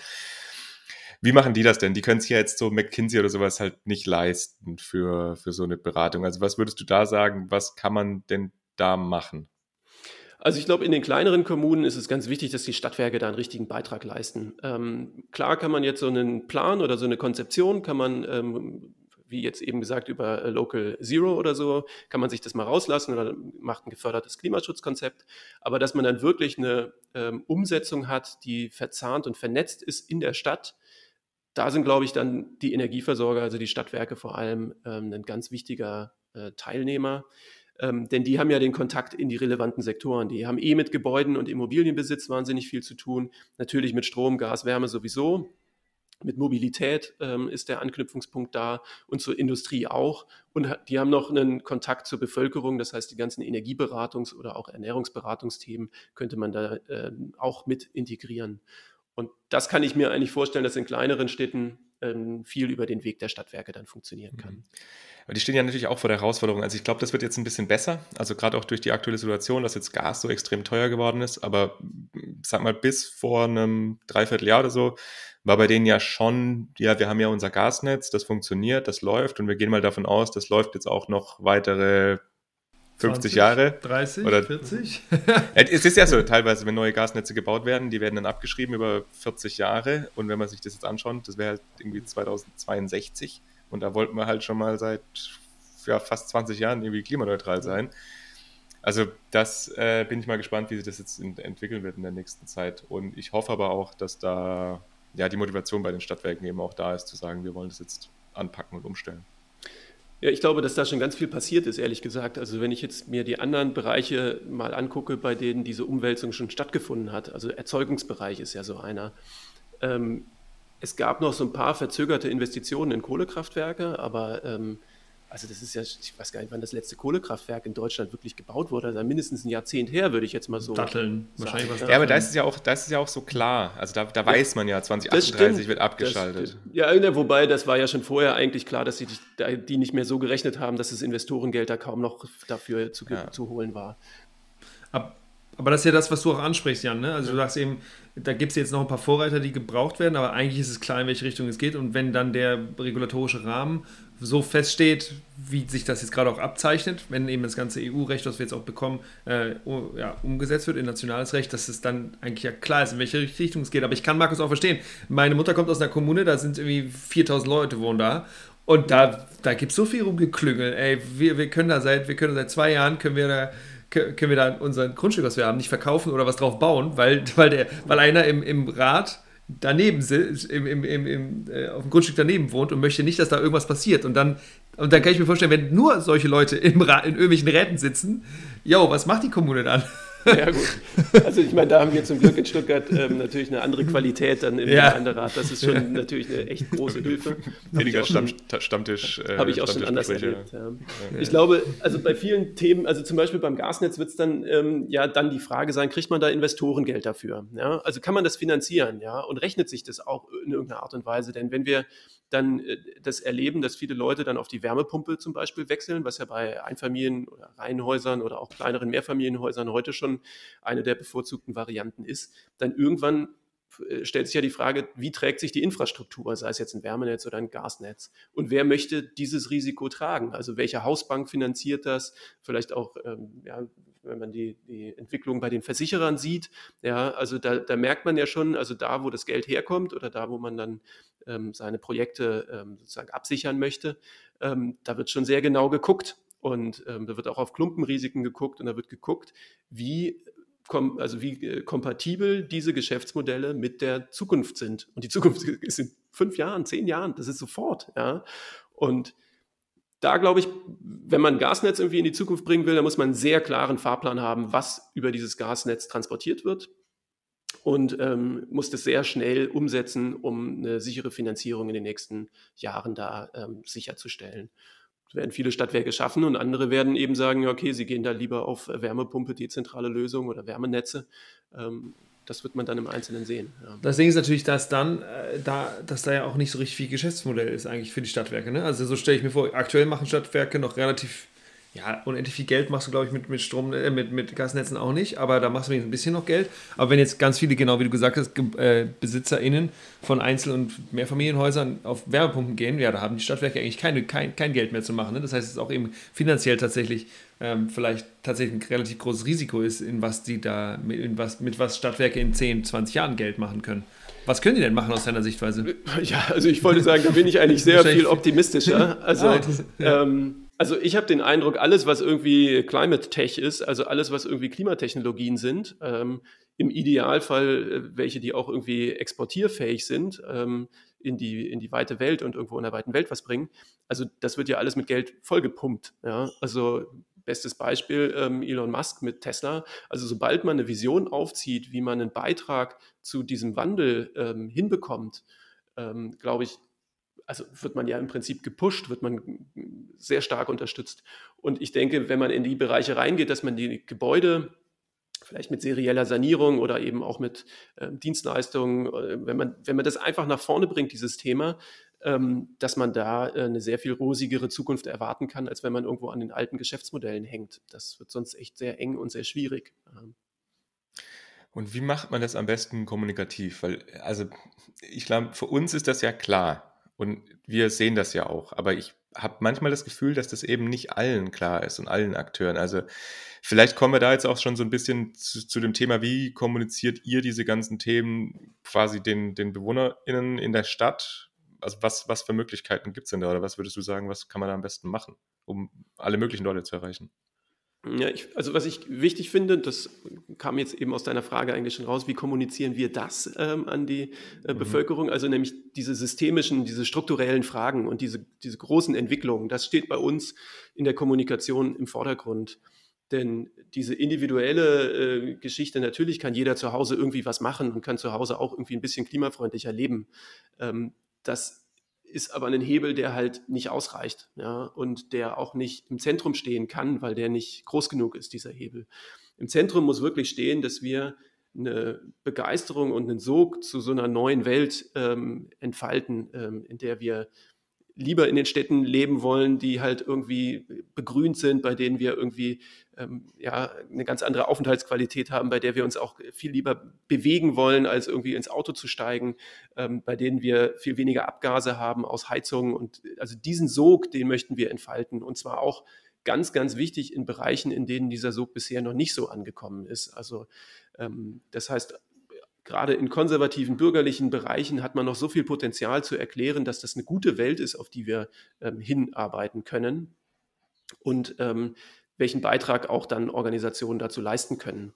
Wie machen die das denn? Die können sich ja jetzt so McKinsey oder sowas halt nicht leisten für, für so eine Beratung. Also was würdest du da sagen? Was kann man denn da machen? Also ich glaube, in den kleineren Kommunen ist es ganz wichtig, dass die Stadtwerke da einen richtigen Beitrag leisten. Ähm, klar kann man jetzt so einen Plan oder so eine Konzeption, kann man, ähm, wie jetzt eben gesagt, über Local Zero oder so, kann man sich das mal rauslassen oder macht ein gefördertes Klimaschutzkonzept. Aber dass man dann wirklich eine ähm, Umsetzung hat, die verzahnt und vernetzt ist in der Stadt, da sind, glaube ich, dann die Energieversorger, also die Stadtwerke vor allem, ähm, ein ganz wichtiger äh, Teilnehmer. Ähm, denn die haben ja den Kontakt in die relevanten Sektoren. Die haben eh mit Gebäuden und Immobilienbesitz wahnsinnig viel zu tun. Natürlich mit Strom, Gas, Wärme sowieso. Mit Mobilität ähm, ist der Anknüpfungspunkt da und zur Industrie auch. Und die haben noch einen Kontakt zur Bevölkerung. Das heißt, die ganzen Energieberatungs- oder auch Ernährungsberatungsthemen könnte man da äh, auch mit integrieren. Und das kann ich mir eigentlich vorstellen, dass in kleineren Städten ähm, viel über den Weg der Stadtwerke dann funktionieren kann. Mhm. Aber die stehen ja natürlich auch vor der Herausforderung. Also ich glaube, das wird jetzt ein bisschen besser. Also gerade auch durch die aktuelle Situation, dass jetzt Gas so extrem teuer geworden ist. Aber sag mal, bis vor einem Dreivierteljahr oder so war bei denen ja schon, ja, wir haben ja unser Gasnetz, das funktioniert, das läuft und wir gehen mal davon aus, das läuft jetzt auch noch weitere 50 20, Jahre. 30, oder 40? es ist ja so, teilweise, wenn neue Gasnetze gebaut werden, die werden dann abgeschrieben über 40 Jahre. Und wenn man sich das jetzt anschaut, das wäre halt irgendwie 2062. Und da wollten wir halt schon mal seit ja, fast 20 Jahren irgendwie klimaneutral sein. Also das äh, bin ich mal gespannt, wie sich das jetzt in, entwickeln wird in der nächsten Zeit. Und ich hoffe aber auch, dass da ja die Motivation bei den Stadtwerken eben auch da ist, zu sagen, wir wollen das jetzt anpacken und umstellen. Ja, ich glaube, dass da schon ganz viel passiert ist, ehrlich gesagt. Also wenn ich jetzt mir die anderen Bereiche mal angucke, bei denen diese Umwälzung schon stattgefunden hat, also Erzeugungsbereich ist ja so einer. Ähm, es gab noch so ein paar verzögerte Investitionen in Kohlekraftwerke, aber ähm, also das ist ja, ich weiß gar nicht, wann das letzte Kohlekraftwerk in Deutschland wirklich gebaut wurde. Also mindestens ein Jahrzehnt her, würde ich jetzt mal so. Datteln, wahrscheinlich was. Ja, aber da ist es ja auch, das ist ja auch so klar. Also da, da weiß man ja, 2038 wird abgeschaltet. Das, ja, wobei das war ja schon vorher eigentlich klar, dass sie die, die nicht mehr so gerechnet haben, dass das Investorengeld da kaum noch dafür zu, ja. zu holen war. Ab, aber das ist ja das, was du auch ansprichst, Jan. Ne? Also du sagst eben, da gibt es jetzt noch ein paar Vorreiter, die gebraucht werden, aber eigentlich ist es klar, in welche Richtung es geht. Und wenn dann der regulatorische Rahmen so feststeht, wie sich das jetzt gerade auch abzeichnet, wenn eben das ganze EU-Recht, was wir jetzt auch bekommen, äh, ja, umgesetzt wird in nationales Recht, dass es dann eigentlich ja klar ist, in welche Richtung es geht. Aber ich kann Markus auch verstehen. Meine Mutter kommt aus einer Kommune, da sind irgendwie 4000 Leute wohnen da. Und da, da gibt es so viel rumgeklüngelt. Ey, wir, wir können da seit, wir können seit zwei Jahren, können wir da können wir da unser Grundstück, was wir haben, nicht verkaufen oder was drauf bauen, weil, weil, der, weil einer im, im Rat daneben im, im, im, äh, auf dem Grundstück daneben wohnt und möchte nicht, dass da irgendwas passiert. Und dann, und dann kann ich mir vorstellen, wenn nur solche Leute im in irgendwelchen Räten sitzen, yo, was macht die Kommune dann? Ja, gut. Also ich meine, da haben wir zum Glück in Stuttgart ähm, natürlich eine andere Qualität dann im ja. Gemeinderat. Das ist schon ja. natürlich eine echt große Hilfe. Weniger Stamm, Stammtisch. Äh, habe ich auch schon anders erlebt. Ja. Ich glaube, also bei vielen Themen, also zum Beispiel beim Gasnetz wird es dann ähm, ja dann die Frage sein, kriegt man da Investorengeld dafür? Ja? Also kann man das finanzieren, ja? Und rechnet sich das auch in irgendeiner Art und Weise? Denn wenn wir dann äh, das erleben, dass viele Leute dann auf die Wärmepumpe zum Beispiel wechseln, was ja bei Einfamilien- oder Reihenhäusern oder auch kleineren Mehrfamilienhäusern heute schon eine der bevorzugten Varianten ist, dann irgendwann äh, stellt sich ja die Frage, wie trägt sich die Infrastruktur, sei es jetzt ein Wärmenetz oder ein Gasnetz? Und wer möchte dieses Risiko tragen? Also welche Hausbank finanziert das? Vielleicht auch, ähm, ja, wenn man die, die Entwicklung bei den Versicherern sieht, ja, also da, da merkt man ja schon, also da, wo das Geld herkommt oder da, wo man dann ähm, seine Projekte ähm, sozusagen absichern möchte, ähm, da wird schon sehr genau geguckt. Und ähm, da wird auch auf Klumpenrisiken geguckt und da wird geguckt, wie also wie äh, kompatibel diese Geschäftsmodelle mit der Zukunft sind. Und die Zukunft ist in fünf Jahren, zehn Jahren, das ist sofort. Ja. Und da glaube ich, wenn man Gasnetz irgendwie in die Zukunft bringen will, dann muss man einen sehr klaren Fahrplan haben, was über dieses Gasnetz transportiert wird und ähm, muss das sehr schnell umsetzen, um eine sichere Finanzierung in den nächsten Jahren da ähm, sicherzustellen. Es werden viele Stadtwerke schaffen und andere werden eben sagen, okay, sie gehen da lieber auf Wärmepumpe, dezentrale Lösung oder Wärmenetze. Ähm, das wird man dann im Einzelnen sehen. Ja. Das Ding ist natürlich, dass dann, äh, da, dass da ja auch nicht so richtig viel Geschäftsmodell ist eigentlich für die Stadtwerke. Ne? Also so stelle ich mir vor, aktuell machen Stadtwerke noch relativ ja, unendlich viel Geld machst du, glaube ich, mit, mit Strom, äh, mit, mit Gasnetzen auch nicht, aber da machst du ein bisschen noch Geld. Aber wenn jetzt ganz viele, genau wie du gesagt hast, äh, BesitzerInnen von Einzel- und Mehrfamilienhäusern auf Wärmepumpen gehen, ja, da haben die Stadtwerke eigentlich keine, kein, kein Geld mehr zu machen. Ne? Das heißt, es ist auch eben finanziell tatsächlich ähm, vielleicht tatsächlich ein relativ großes Risiko ist, in was die da, in was, mit was Stadtwerke in 10, 20 Jahren Geld machen können. Was können die denn machen aus deiner Sichtweise? Ja, also ich wollte sagen, da bin ich eigentlich sehr viel optimistischer. Also, ja. ähm, also ich habe den Eindruck, alles, was irgendwie Climate Tech ist, also alles, was irgendwie Klimatechnologien sind, ähm, im Idealfall äh, welche, die auch irgendwie exportierfähig sind, ähm, in, die, in die weite Welt und irgendwo in der weiten Welt was bringen. Also das wird ja alles mit Geld vollgepumpt. Ja? Also bestes Beispiel ähm, Elon Musk mit Tesla. Also sobald man eine Vision aufzieht, wie man einen Beitrag zu diesem Wandel ähm, hinbekommt, ähm, glaube ich, also wird man ja im Prinzip gepusht, wird man sehr stark unterstützt. Und ich denke, wenn man in die Bereiche reingeht, dass man die Gebäude vielleicht mit serieller Sanierung oder eben auch mit äh, Dienstleistungen, äh, wenn, man, wenn man das einfach nach vorne bringt, dieses Thema, ähm, dass man da äh, eine sehr viel rosigere Zukunft erwarten kann, als wenn man irgendwo an den alten Geschäftsmodellen hängt. Das wird sonst echt sehr eng und sehr schwierig. Ähm. Und wie macht man das am besten kommunikativ? Weil, also, ich glaube, für uns ist das ja klar. Und wir sehen das ja auch. Aber ich habe manchmal das Gefühl, dass das eben nicht allen klar ist und allen Akteuren. Also vielleicht kommen wir da jetzt auch schon so ein bisschen zu, zu dem Thema, wie kommuniziert ihr diese ganzen Themen quasi den, den BewohnerInnen in der Stadt? Also was, was für Möglichkeiten gibt es denn da? Oder was würdest du sagen, was kann man da am besten machen, um alle möglichen Leute zu erreichen? Ja, ich, also was ich wichtig finde, das kam jetzt eben aus deiner Frage eigentlich schon raus, wie kommunizieren wir das ähm, an die äh, mhm. Bevölkerung? Also nämlich diese systemischen, diese strukturellen Fragen und diese, diese großen Entwicklungen, das steht bei uns in der Kommunikation im Vordergrund. Denn diese individuelle äh, Geschichte, natürlich kann jeder zu Hause irgendwie was machen und kann zu Hause auch irgendwie ein bisschen klimafreundlicher leben. Ähm, das ist aber ein Hebel, der halt nicht ausreicht ja, und der auch nicht im Zentrum stehen kann, weil der nicht groß genug ist, dieser Hebel. Im Zentrum muss wirklich stehen, dass wir eine Begeisterung und einen Sog zu so einer neuen Welt ähm, entfalten, ähm, in der wir lieber in den Städten leben wollen, die halt irgendwie begrünt sind, bei denen wir irgendwie ähm, ja, eine ganz andere Aufenthaltsqualität haben, bei der wir uns auch viel lieber bewegen wollen, als irgendwie ins Auto zu steigen, ähm, bei denen wir viel weniger Abgase haben aus Heizungen. Und also diesen Sog, den möchten wir entfalten. Und zwar auch ganz, ganz wichtig in Bereichen, in denen dieser Sog bisher noch nicht so angekommen ist. Also ähm, das heißt, gerade in konservativen bürgerlichen Bereichen hat man noch so viel Potenzial zu erklären, dass das eine gute Welt ist, auf die wir ähm, hinarbeiten können. Und ähm, welchen Beitrag auch dann Organisationen dazu leisten können.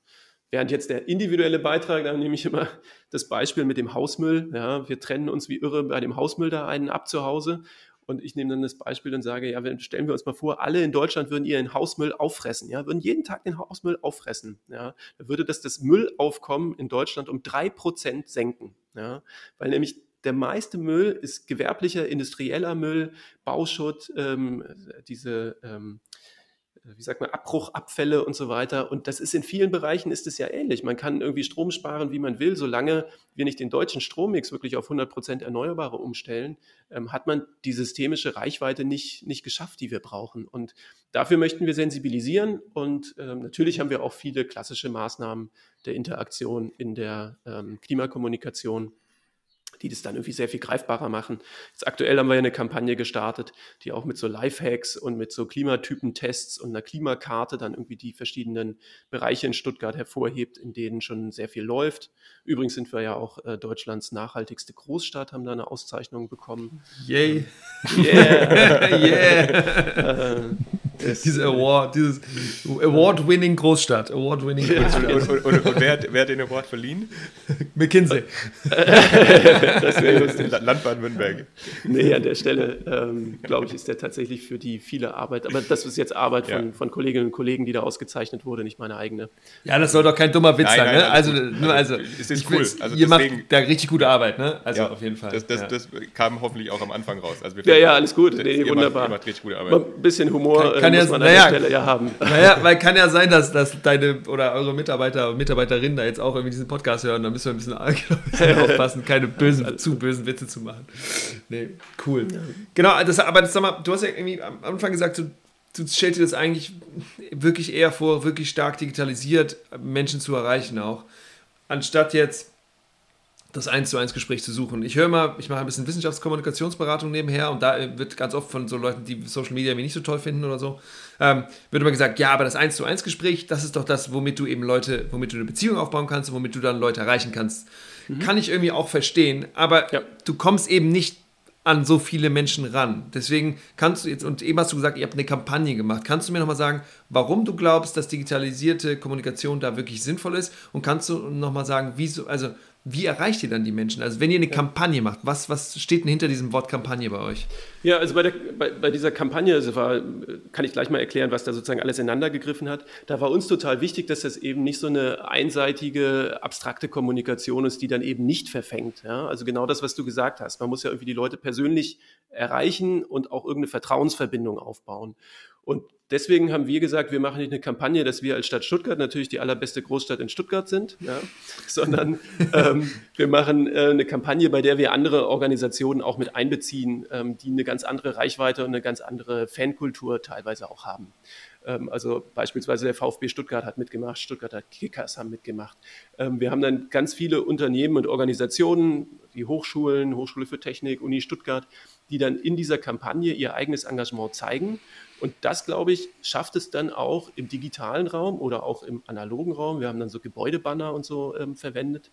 Während jetzt der individuelle Beitrag, da nehme ich immer das Beispiel mit dem Hausmüll. Ja, wir trennen uns wie irre bei dem Hausmüll da einen ab zu Hause. Und ich nehme dann das Beispiel und sage, ja, stellen wir uns mal vor, alle in Deutschland würden ihren Hausmüll auffressen, ja, würden jeden Tag den Hausmüll auffressen, ja. Da würde das das Müllaufkommen in Deutschland um drei Prozent senken, ja. Weil nämlich der meiste Müll ist gewerblicher, industrieller Müll, Bauschutt, ähm, diese ähm, wie sagt man, Abbruchabfälle und so weiter. Und das ist in vielen Bereichen ist es ja ähnlich. Man kann irgendwie Strom sparen, wie man will. Solange wir nicht den deutschen Strommix wirklich auf 100 Prozent Erneuerbare umstellen, ähm, hat man die systemische Reichweite nicht, nicht geschafft, die wir brauchen. Und dafür möchten wir sensibilisieren. Und ähm, natürlich haben wir auch viele klassische Maßnahmen der Interaktion in der ähm, Klimakommunikation die das dann irgendwie sehr viel greifbarer machen. Jetzt aktuell haben wir ja eine Kampagne gestartet, die auch mit so Lifehacks und mit so Klimatypentests und einer Klimakarte dann irgendwie die verschiedenen Bereiche in Stuttgart hervorhebt, in denen schon sehr viel läuft. Übrigens sind wir ja auch äh, Deutschlands nachhaltigste Großstadt, haben da eine Auszeichnung bekommen. Yay! Yeah! yeah! äh, dieses Award, dieses Award-winning Großstadt. Award-winning Großstadt. Und, und, und, und, wer, hat, wer hat den Award verliehen? McKinsey. das wäre lustig. Land Baden-Württemberg. Nee, an der Stelle, ähm, glaube ich, ist der tatsächlich für die viele Arbeit. Aber das ist jetzt Arbeit von, ja. von Kolleginnen und Kollegen, die da ausgezeichnet wurde, nicht meine eigene. Ja, das soll doch kein dummer Witz nein, sein. Nein, ne? Also, nur, also, es ist cool. Also ihr deswegen, macht da richtig gute Arbeit, ne? Also ja, auf jeden Fall. Das, das, ja. das, kam hoffentlich auch am Anfang raus. Also ja, ja, alles gut. Nee, wunderbar. Macht, ihr macht richtig gute Arbeit. Ein bisschen Humor. Kann, kann muss man an naja, der Stelle ja haben. Naja, weil kann ja sein, dass, dass deine oder eure Mitarbeiter und Mitarbeiterinnen da jetzt auch irgendwie diesen Podcast hören. Da müssen wir ein bisschen aufpassen, keine bösen, zu bösen Witze zu machen. Nee, cool. Ja. Genau, das, aber das, sag mal, du hast ja irgendwie am Anfang gesagt, du, du stellst dir das eigentlich wirklich eher vor, wirklich stark digitalisiert Menschen zu erreichen auch. Anstatt jetzt das 1 zu 1 Gespräch zu suchen. Ich höre mal, ich mache ein bisschen Wissenschaftskommunikationsberatung nebenher und da wird ganz oft von so Leuten, die Social Media mir nicht so toll finden oder so, ähm, wird immer gesagt, ja, aber das 1 zu 1 Gespräch, das ist doch das, womit du eben Leute, womit du eine Beziehung aufbauen kannst und womit du dann Leute erreichen kannst. Mhm. Kann ich irgendwie auch verstehen, aber ja. du kommst eben nicht an so viele Menschen ran. Deswegen kannst du jetzt, und eben hast du gesagt, ihr habt eine Kampagne gemacht. Kannst du mir nochmal sagen, warum du glaubst, dass digitalisierte Kommunikation da wirklich sinnvoll ist? Und kannst du nochmal sagen, wieso, also wie erreicht ihr dann die Menschen? Also wenn ihr eine ja. Kampagne macht, was, was steht denn hinter diesem Wort Kampagne bei euch? Ja, also bei, der, bei, bei dieser Kampagne, also war, kann ich gleich mal erklären, was da sozusagen alles ineinander gegriffen hat. Da war uns total wichtig, dass das eben nicht so eine einseitige, abstrakte Kommunikation ist, die dann eben nicht verfängt. Ja? Also genau das, was du gesagt hast. Man muss ja irgendwie die Leute persönlich erreichen und auch irgendeine Vertrauensverbindung aufbauen. Und deswegen haben wir gesagt, wir machen nicht eine Kampagne, dass wir als Stadt Stuttgart natürlich die allerbeste Großstadt in Stuttgart sind, ja, sondern ähm, wir machen äh, eine Kampagne, bei der wir andere Organisationen auch mit einbeziehen, ähm, die eine ganz andere Reichweite und eine ganz andere Fankultur teilweise auch haben. Ähm, also beispielsweise der VfB Stuttgart hat mitgemacht, Stuttgarter Kickers haben mitgemacht. Ähm, wir haben dann ganz viele Unternehmen und Organisationen, die Hochschulen, Hochschule für Technik, Uni Stuttgart, die dann in dieser Kampagne ihr eigenes Engagement zeigen und das, glaube ich, schafft es dann auch im digitalen Raum oder auch im analogen Raum. Wir haben dann so Gebäudebanner und so ähm, verwendet.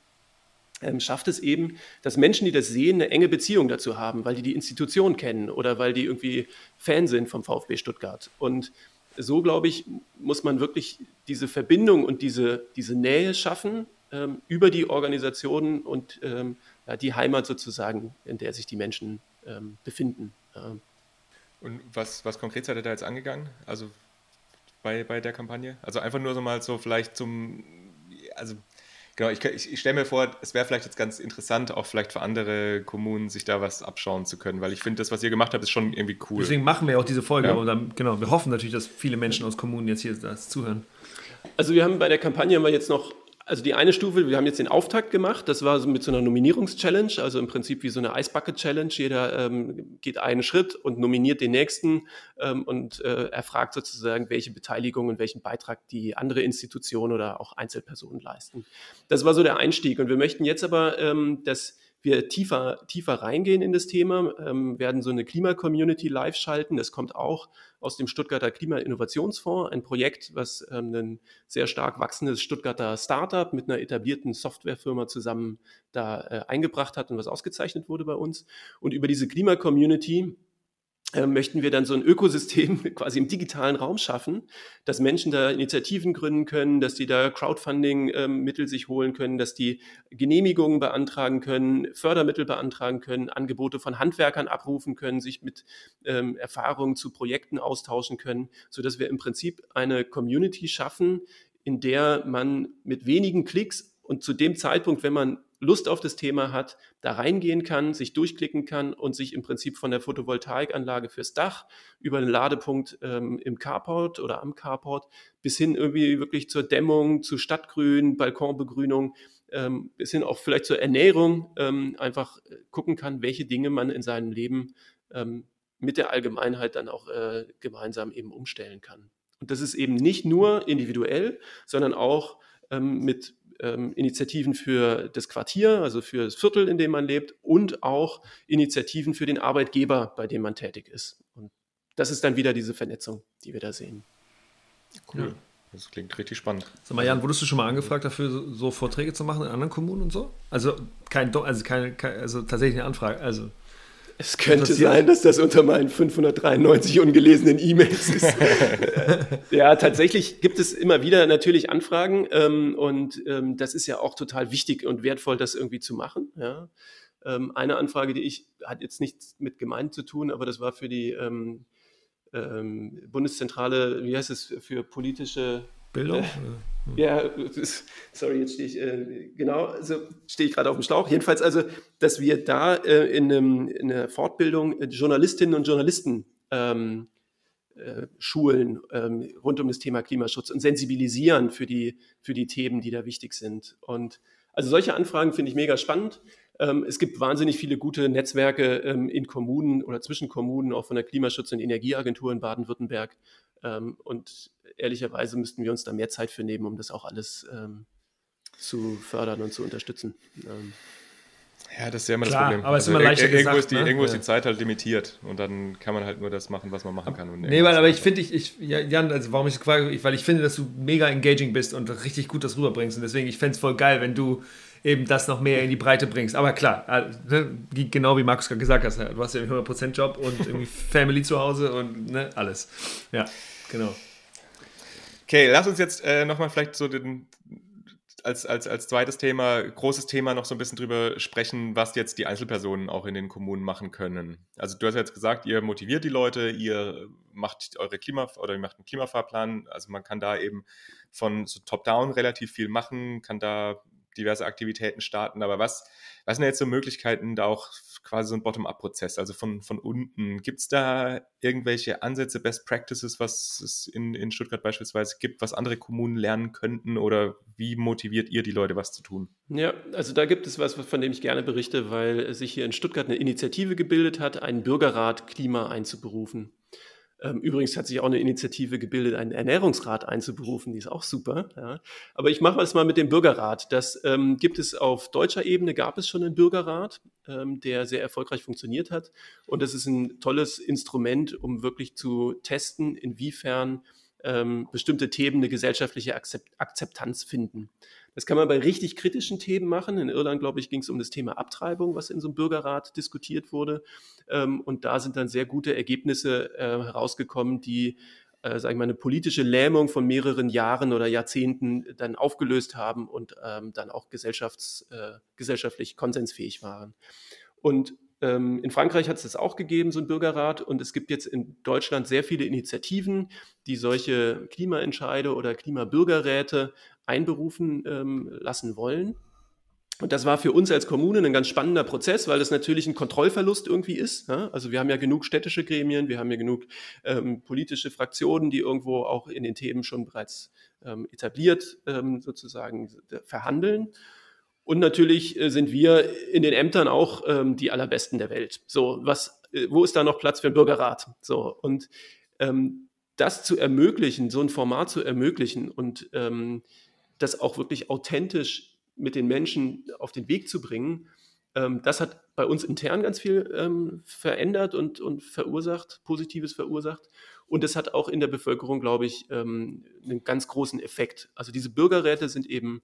Ähm, schafft es eben, dass Menschen, die das sehen, eine enge Beziehung dazu haben, weil die die Institution kennen oder weil die irgendwie Fan sind vom VfB Stuttgart. Und so, glaube ich, muss man wirklich diese Verbindung und diese, diese Nähe schaffen ähm, über die Organisationen und ähm, ja, die Heimat sozusagen, in der sich die Menschen ähm, befinden. Und was, was konkret seid ihr da jetzt angegangen? Also bei, bei der Kampagne? Also einfach nur so mal so vielleicht zum, also genau, ich, ich, ich stelle mir vor, es wäre vielleicht jetzt ganz interessant, auch vielleicht für andere Kommunen sich da was abschauen zu können, weil ich finde, das, was ihr gemacht habt, ist schon irgendwie cool. Deswegen machen wir auch diese Folge ja. und dann, genau, wir hoffen natürlich, dass viele Menschen aus Kommunen jetzt hier das zuhören. Also wir haben bei der Kampagne haben wir jetzt noch also die eine Stufe, wir haben jetzt den Auftakt gemacht, das war so mit so einer Nominierungs-Challenge, also im Prinzip wie so eine Eisbucket-Challenge. Jeder ähm, geht einen Schritt und nominiert den nächsten ähm, und äh, erfragt sozusagen, welche Beteiligung und welchen Beitrag die andere Institution oder auch Einzelpersonen leisten. Das war so der Einstieg und wir möchten jetzt aber ähm, das wir tiefer, tiefer reingehen in das Thema, ähm, werden so eine Klima-Community live schalten. Das kommt auch aus dem Stuttgarter Klima-Innovationsfonds, ein Projekt, was ähm, ein sehr stark wachsendes Stuttgarter Startup mit einer etablierten Softwarefirma zusammen da äh, eingebracht hat und was ausgezeichnet wurde bei uns. Und über diese Klima-Community möchten wir dann so ein Ökosystem quasi im digitalen Raum schaffen, dass Menschen da Initiativen gründen können, dass die da Crowdfunding-Mittel ähm, sich holen können, dass die Genehmigungen beantragen können, Fördermittel beantragen können, Angebote von Handwerkern abrufen können, sich mit ähm, Erfahrungen zu Projekten austauschen können, so dass wir im Prinzip eine Community schaffen, in der man mit wenigen Klicks und zu dem Zeitpunkt, wenn man Lust auf das Thema hat, da reingehen kann, sich durchklicken kann und sich im Prinzip von der Photovoltaikanlage fürs Dach über den Ladepunkt ähm, im Carport oder am Carport bis hin irgendwie wirklich zur Dämmung, zu Stadtgrün, Balkonbegrünung, ähm, bis hin auch vielleicht zur Ernährung ähm, einfach äh, gucken kann, welche Dinge man in seinem Leben ähm, mit der Allgemeinheit dann auch äh, gemeinsam eben umstellen kann. Und das ist eben nicht nur individuell, sondern auch ähm, mit ähm, Initiativen für das Quartier, also für das Viertel, in dem man lebt, und auch Initiativen für den Arbeitgeber, bei dem man tätig ist. Und das ist dann wieder diese Vernetzung, die wir da sehen. Cool. Ja. Das klingt richtig spannend. Sag mal, Jan, wurdest du schon mal angefragt dafür, so, so Vorträge zu machen in anderen Kommunen und so? Also kein, also keine, kein, also tatsächlich eine Anfrage. Also es könnte sein, dass das unter meinen 593 ungelesenen E-Mails ist. ja, tatsächlich gibt es immer wieder natürlich Anfragen ähm, und ähm, das ist ja auch total wichtig und wertvoll, das irgendwie zu machen. Ja. Ähm, eine Anfrage, die ich, hat jetzt nichts mit Gemeinden zu tun, aber das war für die ähm, ähm, Bundeszentrale, wie heißt es, für politische Bildung? Äh, ja, sorry, jetzt stehe ich, äh, genau, also stehe ich gerade auf dem Schlauch. Jedenfalls also, dass wir da äh, in, einem, in, einer Fortbildung Journalistinnen und Journalisten ähm, äh, schulen ähm, rund um das Thema Klimaschutz und sensibilisieren für die, für die Themen, die da wichtig sind. Und also solche Anfragen finde ich mega spannend. Ähm, es gibt wahnsinnig viele gute Netzwerke ähm, in Kommunen oder zwischen Kommunen, auch von der Klimaschutz- und Energieagentur in Baden-Württemberg. Ähm, und ehrlicherweise müssten wir uns da mehr Zeit für nehmen, um das auch alles ähm, zu fördern und zu unterstützen. Ähm. Ja, das ist ja immer Klar, das Problem. Aber es also ist immer leichter irgendwo, gesagt, ist die, ne? irgendwo ja. ist die Zeit halt limitiert und dann kann man halt nur das machen, was man machen kann. nee, weil, aber ich finde, ich, ich, Jan, also warum ich frage, weil ich finde, dass du mega engaging bist und richtig gut das rüberbringst und deswegen, ich fände es voll geil, wenn du eben das noch mehr in die Breite bringst. Aber klar, ne, genau wie Markus gerade gesagt hat, du hast ja einen 100%-Job und irgendwie Family zu Hause und ne, alles. Ja, genau. Okay, lass uns jetzt äh, nochmal vielleicht so den, als, als, als zweites Thema, großes Thema noch so ein bisschen drüber sprechen, was jetzt die Einzelpersonen auch in den Kommunen machen können. Also du hast jetzt gesagt, ihr motiviert die Leute, ihr macht eure Klima oder ihr macht einen Klimafahrplan. Also man kann da eben von so top-down relativ viel machen, kann da diverse Aktivitäten starten. Aber was, was sind jetzt so Möglichkeiten, da auch quasi so ein Bottom-up-Prozess, also von, von unten? Gibt es da irgendwelche Ansätze, Best Practices, was es in, in Stuttgart beispielsweise gibt, was andere Kommunen lernen könnten? Oder wie motiviert ihr die Leute, was zu tun? Ja, also da gibt es was, von dem ich gerne berichte, weil sich hier in Stuttgart eine Initiative gebildet hat, einen Bürgerrat Klima einzuberufen. Ähm, übrigens hat sich auch eine Initiative gebildet, einen Ernährungsrat einzuberufen, die ist auch super. Ja. Aber ich mache es mal mit dem Bürgerrat. Das ähm, gibt es auf deutscher Ebene, gab es schon einen Bürgerrat, ähm, der sehr erfolgreich funktioniert hat. Und das ist ein tolles Instrument, um wirklich zu testen, inwiefern ähm, bestimmte Themen eine gesellschaftliche Akzeptanz finden. Das kann man bei richtig kritischen Themen machen. In Irland, glaube ich, ging es um das Thema Abtreibung, was in so einem Bürgerrat diskutiert wurde. Ähm, und da sind dann sehr gute Ergebnisse äh, herausgekommen, die äh, sage ich mal, eine politische Lähmung von mehreren Jahren oder Jahrzehnten dann aufgelöst haben und ähm, dann auch gesellschafts, äh, gesellschaftlich konsensfähig waren. Und in Frankreich hat es das auch gegeben, so ein Bürgerrat. Und es gibt jetzt in Deutschland sehr viele Initiativen, die solche Klimaentscheide oder Klimabürgerräte einberufen ähm, lassen wollen. Und das war für uns als Kommune ein ganz spannender Prozess, weil das natürlich ein Kontrollverlust irgendwie ist. Ja? Also wir haben ja genug städtische Gremien, wir haben ja genug ähm, politische Fraktionen, die irgendwo auch in den Themen schon bereits ähm, etabliert ähm, sozusagen verhandeln. Und natürlich äh, sind wir in den Ämtern auch ähm, die allerbesten der Welt. So, was, äh, wo ist da noch Platz für einen Bürgerrat? So, und ähm, das zu ermöglichen, so ein Format zu ermöglichen und ähm, das auch wirklich authentisch mit den Menschen auf den Weg zu bringen, ähm, das hat bei uns intern ganz viel ähm, verändert und, und verursacht, Positives verursacht. Und es hat auch in der Bevölkerung, glaube ich, ähm, einen ganz großen Effekt. Also diese Bürgerräte sind eben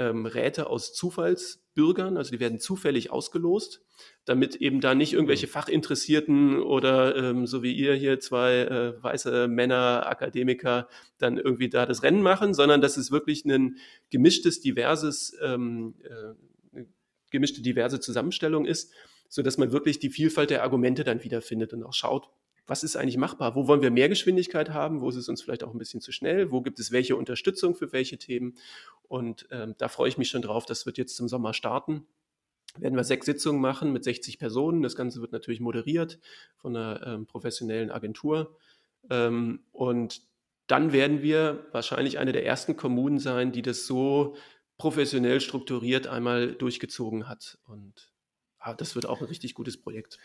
ähm, Räte aus Zufallsbürgern, also die werden zufällig ausgelost, damit eben da nicht irgendwelche mhm. Fachinteressierten oder ähm, so wie ihr hier zwei äh, weiße Männer, Akademiker dann irgendwie da das Rennen machen, sondern dass es wirklich ein gemischtes, diverses, ähm, äh, gemischte, diverse Zusammenstellung ist, sodass man wirklich die Vielfalt der Argumente dann wiederfindet und auch schaut, was ist eigentlich machbar? Wo wollen wir mehr Geschwindigkeit haben? Wo ist es uns vielleicht auch ein bisschen zu schnell? Wo gibt es welche Unterstützung für welche Themen? Und ähm, da freue ich mich schon drauf. Das wird jetzt zum Sommer starten. Werden wir sechs Sitzungen machen mit 60 Personen. Das Ganze wird natürlich moderiert von einer ähm, professionellen Agentur. Ähm, und dann werden wir wahrscheinlich eine der ersten Kommunen sein, die das so professionell strukturiert einmal durchgezogen hat. Und Ah, das wird auch ein richtig gutes Projekt.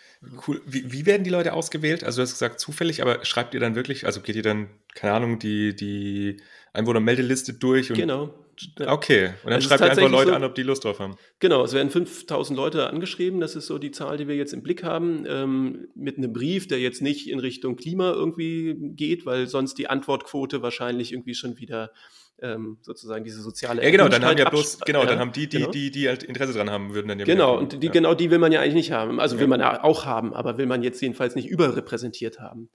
Cool. Wie, wie, werden die Leute ausgewählt? Also du hast gesagt zufällig, aber schreibt ihr dann wirklich, also geht ihr dann, keine Ahnung, die, die Einwohnermeldeliste durch? genau. Okay, und dann also schreibt ihr einfach Leute so, an, ob die Lust drauf haben. Genau, es werden 5000 Leute angeschrieben, das ist so die Zahl, die wir jetzt im Blick haben, ähm, mit einem Brief, der jetzt nicht in Richtung Klima irgendwie geht, weil sonst die Antwortquote wahrscheinlich irgendwie schon wieder ähm, sozusagen diese soziale Ja, genau, dann haben ja bloß, genau, ja, dann haben die, die, genau. die, die halt Interesse dran haben, würden dann ja Genau, und die, ja. genau die will man ja eigentlich nicht haben. Also will man ja auch haben, aber will man jetzt jedenfalls nicht überrepräsentiert haben.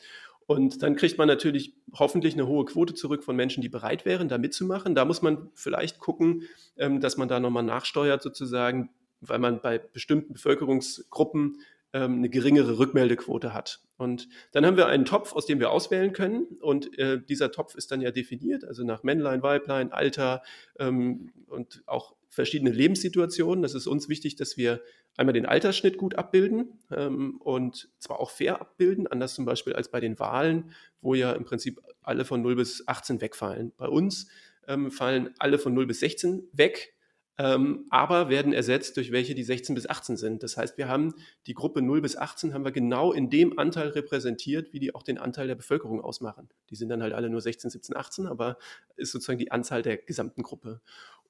Und dann kriegt man natürlich hoffentlich eine hohe Quote zurück von Menschen, die bereit wären, da mitzumachen. Da muss man vielleicht gucken, ähm, dass man da nochmal nachsteuert sozusagen, weil man bei bestimmten Bevölkerungsgruppen ähm, eine geringere Rückmeldequote hat. Und dann haben wir einen Topf, aus dem wir auswählen können. Und äh, dieser Topf ist dann ja definiert, also nach Männlein, Weiblein, Alter ähm, und auch verschiedene Lebenssituationen. Das ist uns wichtig, dass wir einmal den Altersschnitt gut abbilden ähm, und zwar auch fair abbilden, anders zum Beispiel als bei den Wahlen, wo ja im Prinzip alle von 0 bis 18 wegfallen. Bei uns ähm, fallen alle von 0 bis 16 weg ähm, aber werden ersetzt durch welche, die 16 bis 18 sind. Das heißt, wir haben die Gruppe 0 bis 18 haben wir genau in dem Anteil repräsentiert, wie die auch den Anteil der Bevölkerung ausmachen. Die sind dann halt alle nur 16, 17, 18, aber ist sozusagen die Anzahl der gesamten Gruppe.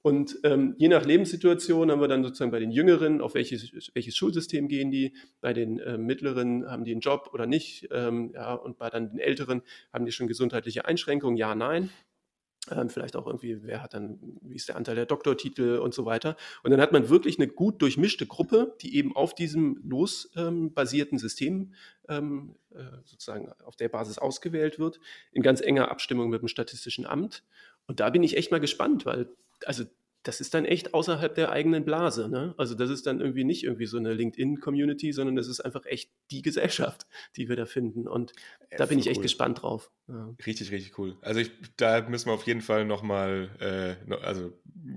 Und ähm, je nach Lebenssituation haben wir dann sozusagen bei den Jüngeren, auf welches, welches Schulsystem gehen die, bei den äh, Mittleren haben die einen Job oder nicht, ähm, ja, und bei dann den Älteren haben die schon gesundheitliche Einschränkungen, ja, nein. Ähm, vielleicht auch irgendwie, wer hat dann, wie ist der Anteil der Doktortitel und so weiter. Und dann hat man wirklich eine gut durchmischte Gruppe, die eben auf diesem losbasierten ähm, System ähm, äh, sozusagen auf der Basis ausgewählt wird, in ganz enger Abstimmung mit dem Statistischen Amt. Und da bin ich echt mal gespannt, weil, also das ist dann echt außerhalb der eigenen Blase. Ne? Also das ist dann irgendwie nicht irgendwie so eine LinkedIn-Community, sondern das ist einfach echt die Gesellschaft, die wir da finden. Und ja, da bin ich echt cool. gespannt drauf. Ja. Richtig, richtig cool. Also ich, da müssen wir auf jeden Fall nochmal, äh, also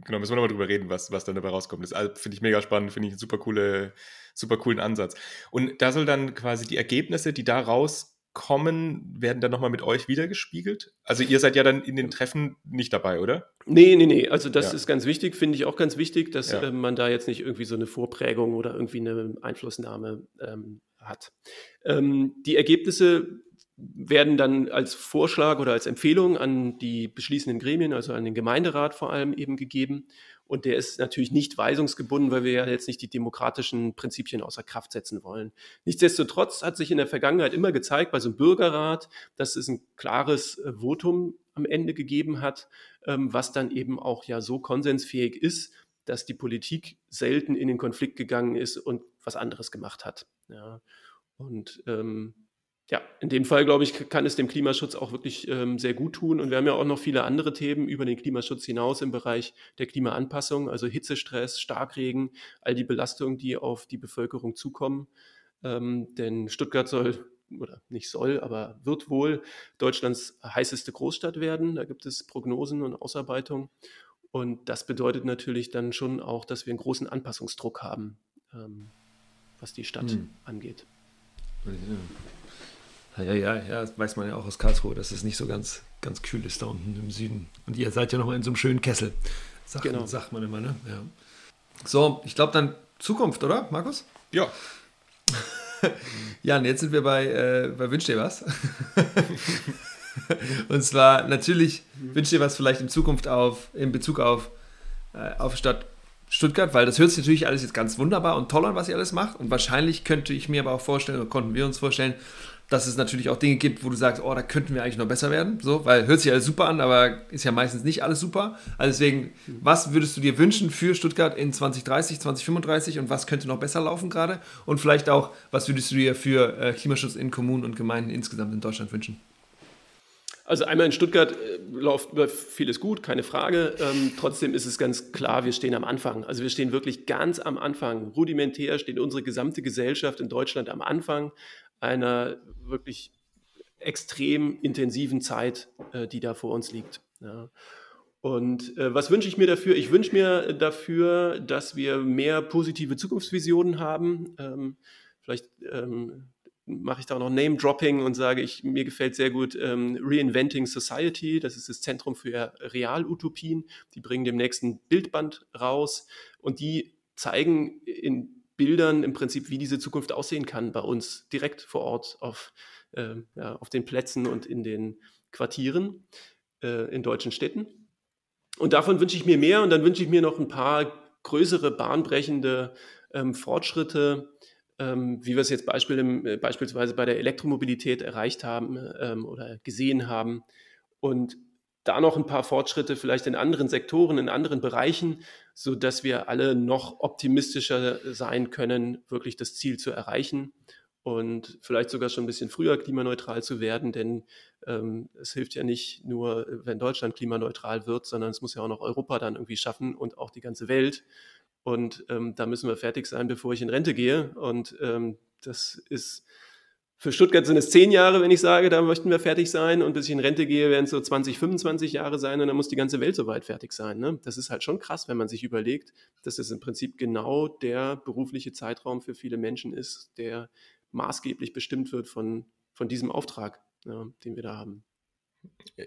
genau, müssen wir nochmal drüber reden, was, was dann dabei rauskommt. Das also, finde ich mega spannend, finde ich einen super, coole, super coolen Ansatz. Und da soll dann quasi die Ergebnisse, die da raus kommen, werden dann nochmal mit euch wiedergespiegelt? Also ihr seid ja dann in den Treffen nicht dabei, oder? Nee, nee, nee. Also das ja. ist ganz wichtig, finde ich auch ganz wichtig, dass ja. äh, man da jetzt nicht irgendwie so eine Vorprägung oder irgendwie eine Einflussnahme ähm, hat. Ähm, die Ergebnisse werden dann als Vorschlag oder als Empfehlung an die beschließenden Gremien, also an den Gemeinderat vor allem eben gegeben. Und der ist natürlich nicht weisungsgebunden, weil wir ja jetzt nicht die demokratischen Prinzipien außer Kraft setzen wollen. Nichtsdestotrotz hat sich in der Vergangenheit immer gezeigt, bei so einem Bürgerrat, dass es ein klares äh, Votum am Ende gegeben hat, ähm, was dann eben auch ja so konsensfähig ist, dass die Politik selten in den Konflikt gegangen ist und was anderes gemacht hat. Ja. Und ähm, ja, in dem Fall, glaube ich, kann es dem Klimaschutz auch wirklich ähm, sehr gut tun. Und wir haben ja auch noch viele andere Themen über den Klimaschutz hinaus im Bereich der Klimaanpassung, also Hitzestress, Starkregen, all die Belastungen, die auf die Bevölkerung zukommen. Ähm, denn Stuttgart soll, oder nicht soll, aber wird wohl Deutschlands heißeste Großstadt werden. Da gibt es Prognosen und Ausarbeitungen. Und das bedeutet natürlich dann schon auch, dass wir einen großen Anpassungsdruck haben, ähm, was die Stadt hm. angeht. Ja. Ja, ja, ja, das weiß man ja auch aus Karlsruhe, dass es nicht so ganz, ganz kühl ist da unten im Süden. Und ihr seid ja nochmal in so einem schönen Kessel, sagt, genau. sagt man immer, ne? Ja. So, ich glaube dann Zukunft, oder, Markus? Ja. Jan, jetzt sind wir bei, äh, bei Wünsch dir was. Und zwar natürlich wünsch dir was vielleicht in Zukunft auf, in Bezug auf, äh, auf Stadt Stuttgart, weil das hört sich natürlich alles jetzt ganz wunderbar und toll an, was ihr alles macht. Und wahrscheinlich könnte ich mir aber auch vorstellen, oder konnten wir uns vorstellen, dass es natürlich auch Dinge gibt, wo du sagst, oh, da könnten wir eigentlich noch besser werden. So, weil hört sich alles super an, aber ist ja meistens nicht alles super. Also deswegen, was würdest du dir wünschen für Stuttgart in 2030, 2035 und was könnte noch besser laufen gerade? Und vielleicht auch, was würdest du dir für äh, Klimaschutz in Kommunen und Gemeinden insgesamt in Deutschland wünschen? Also einmal in Stuttgart äh, läuft vieles gut, keine Frage. Ähm, trotzdem ist es ganz klar, wir stehen am Anfang. Also wir stehen wirklich ganz am Anfang. Rudimentär steht unsere gesamte Gesellschaft in Deutschland am Anfang einer wirklich extrem intensiven Zeit, äh, die da vor uns liegt. Ja. Und äh, was wünsche ich mir dafür? Ich wünsche mir dafür, dass wir mehr positive Zukunftsvisionen haben. Ähm, vielleicht ähm, mache ich da auch noch Name-Dropping und sage, ich, mir gefällt sehr gut ähm, Reinventing Society. Das ist das Zentrum für Realutopien. Die bringen demnächst ein Bildband raus und die zeigen in Bildern im Prinzip, wie diese Zukunft aussehen kann bei uns direkt vor Ort auf, äh, ja, auf den Plätzen und in den Quartieren äh, in deutschen Städten. Und davon wünsche ich mir mehr und dann wünsche ich mir noch ein paar größere, bahnbrechende ähm, Fortschritte, ähm, wie wir es jetzt Beispiel im, äh, beispielsweise bei der Elektromobilität erreicht haben ähm, oder gesehen haben. Und da noch ein paar Fortschritte vielleicht in anderen Sektoren, in anderen Bereichen, so dass wir alle noch optimistischer sein können, wirklich das Ziel zu erreichen und vielleicht sogar schon ein bisschen früher klimaneutral zu werden, denn ähm, es hilft ja nicht nur, wenn Deutschland klimaneutral wird, sondern es muss ja auch noch Europa dann irgendwie schaffen und auch die ganze Welt. Und ähm, da müssen wir fertig sein, bevor ich in Rente gehe. Und ähm, das ist für Stuttgart sind es zehn Jahre, wenn ich sage, da möchten wir fertig sein. Und bis ich in Rente gehe, werden es so 20, 25 Jahre sein. Und dann muss die ganze Welt soweit fertig sein. Ne? Das ist halt schon krass, wenn man sich überlegt, dass es im Prinzip genau der berufliche Zeitraum für viele Menschen ist, der maßgeblich bestimmt wird von, von diesem Auftrag, ja, den wir da haben. Ja,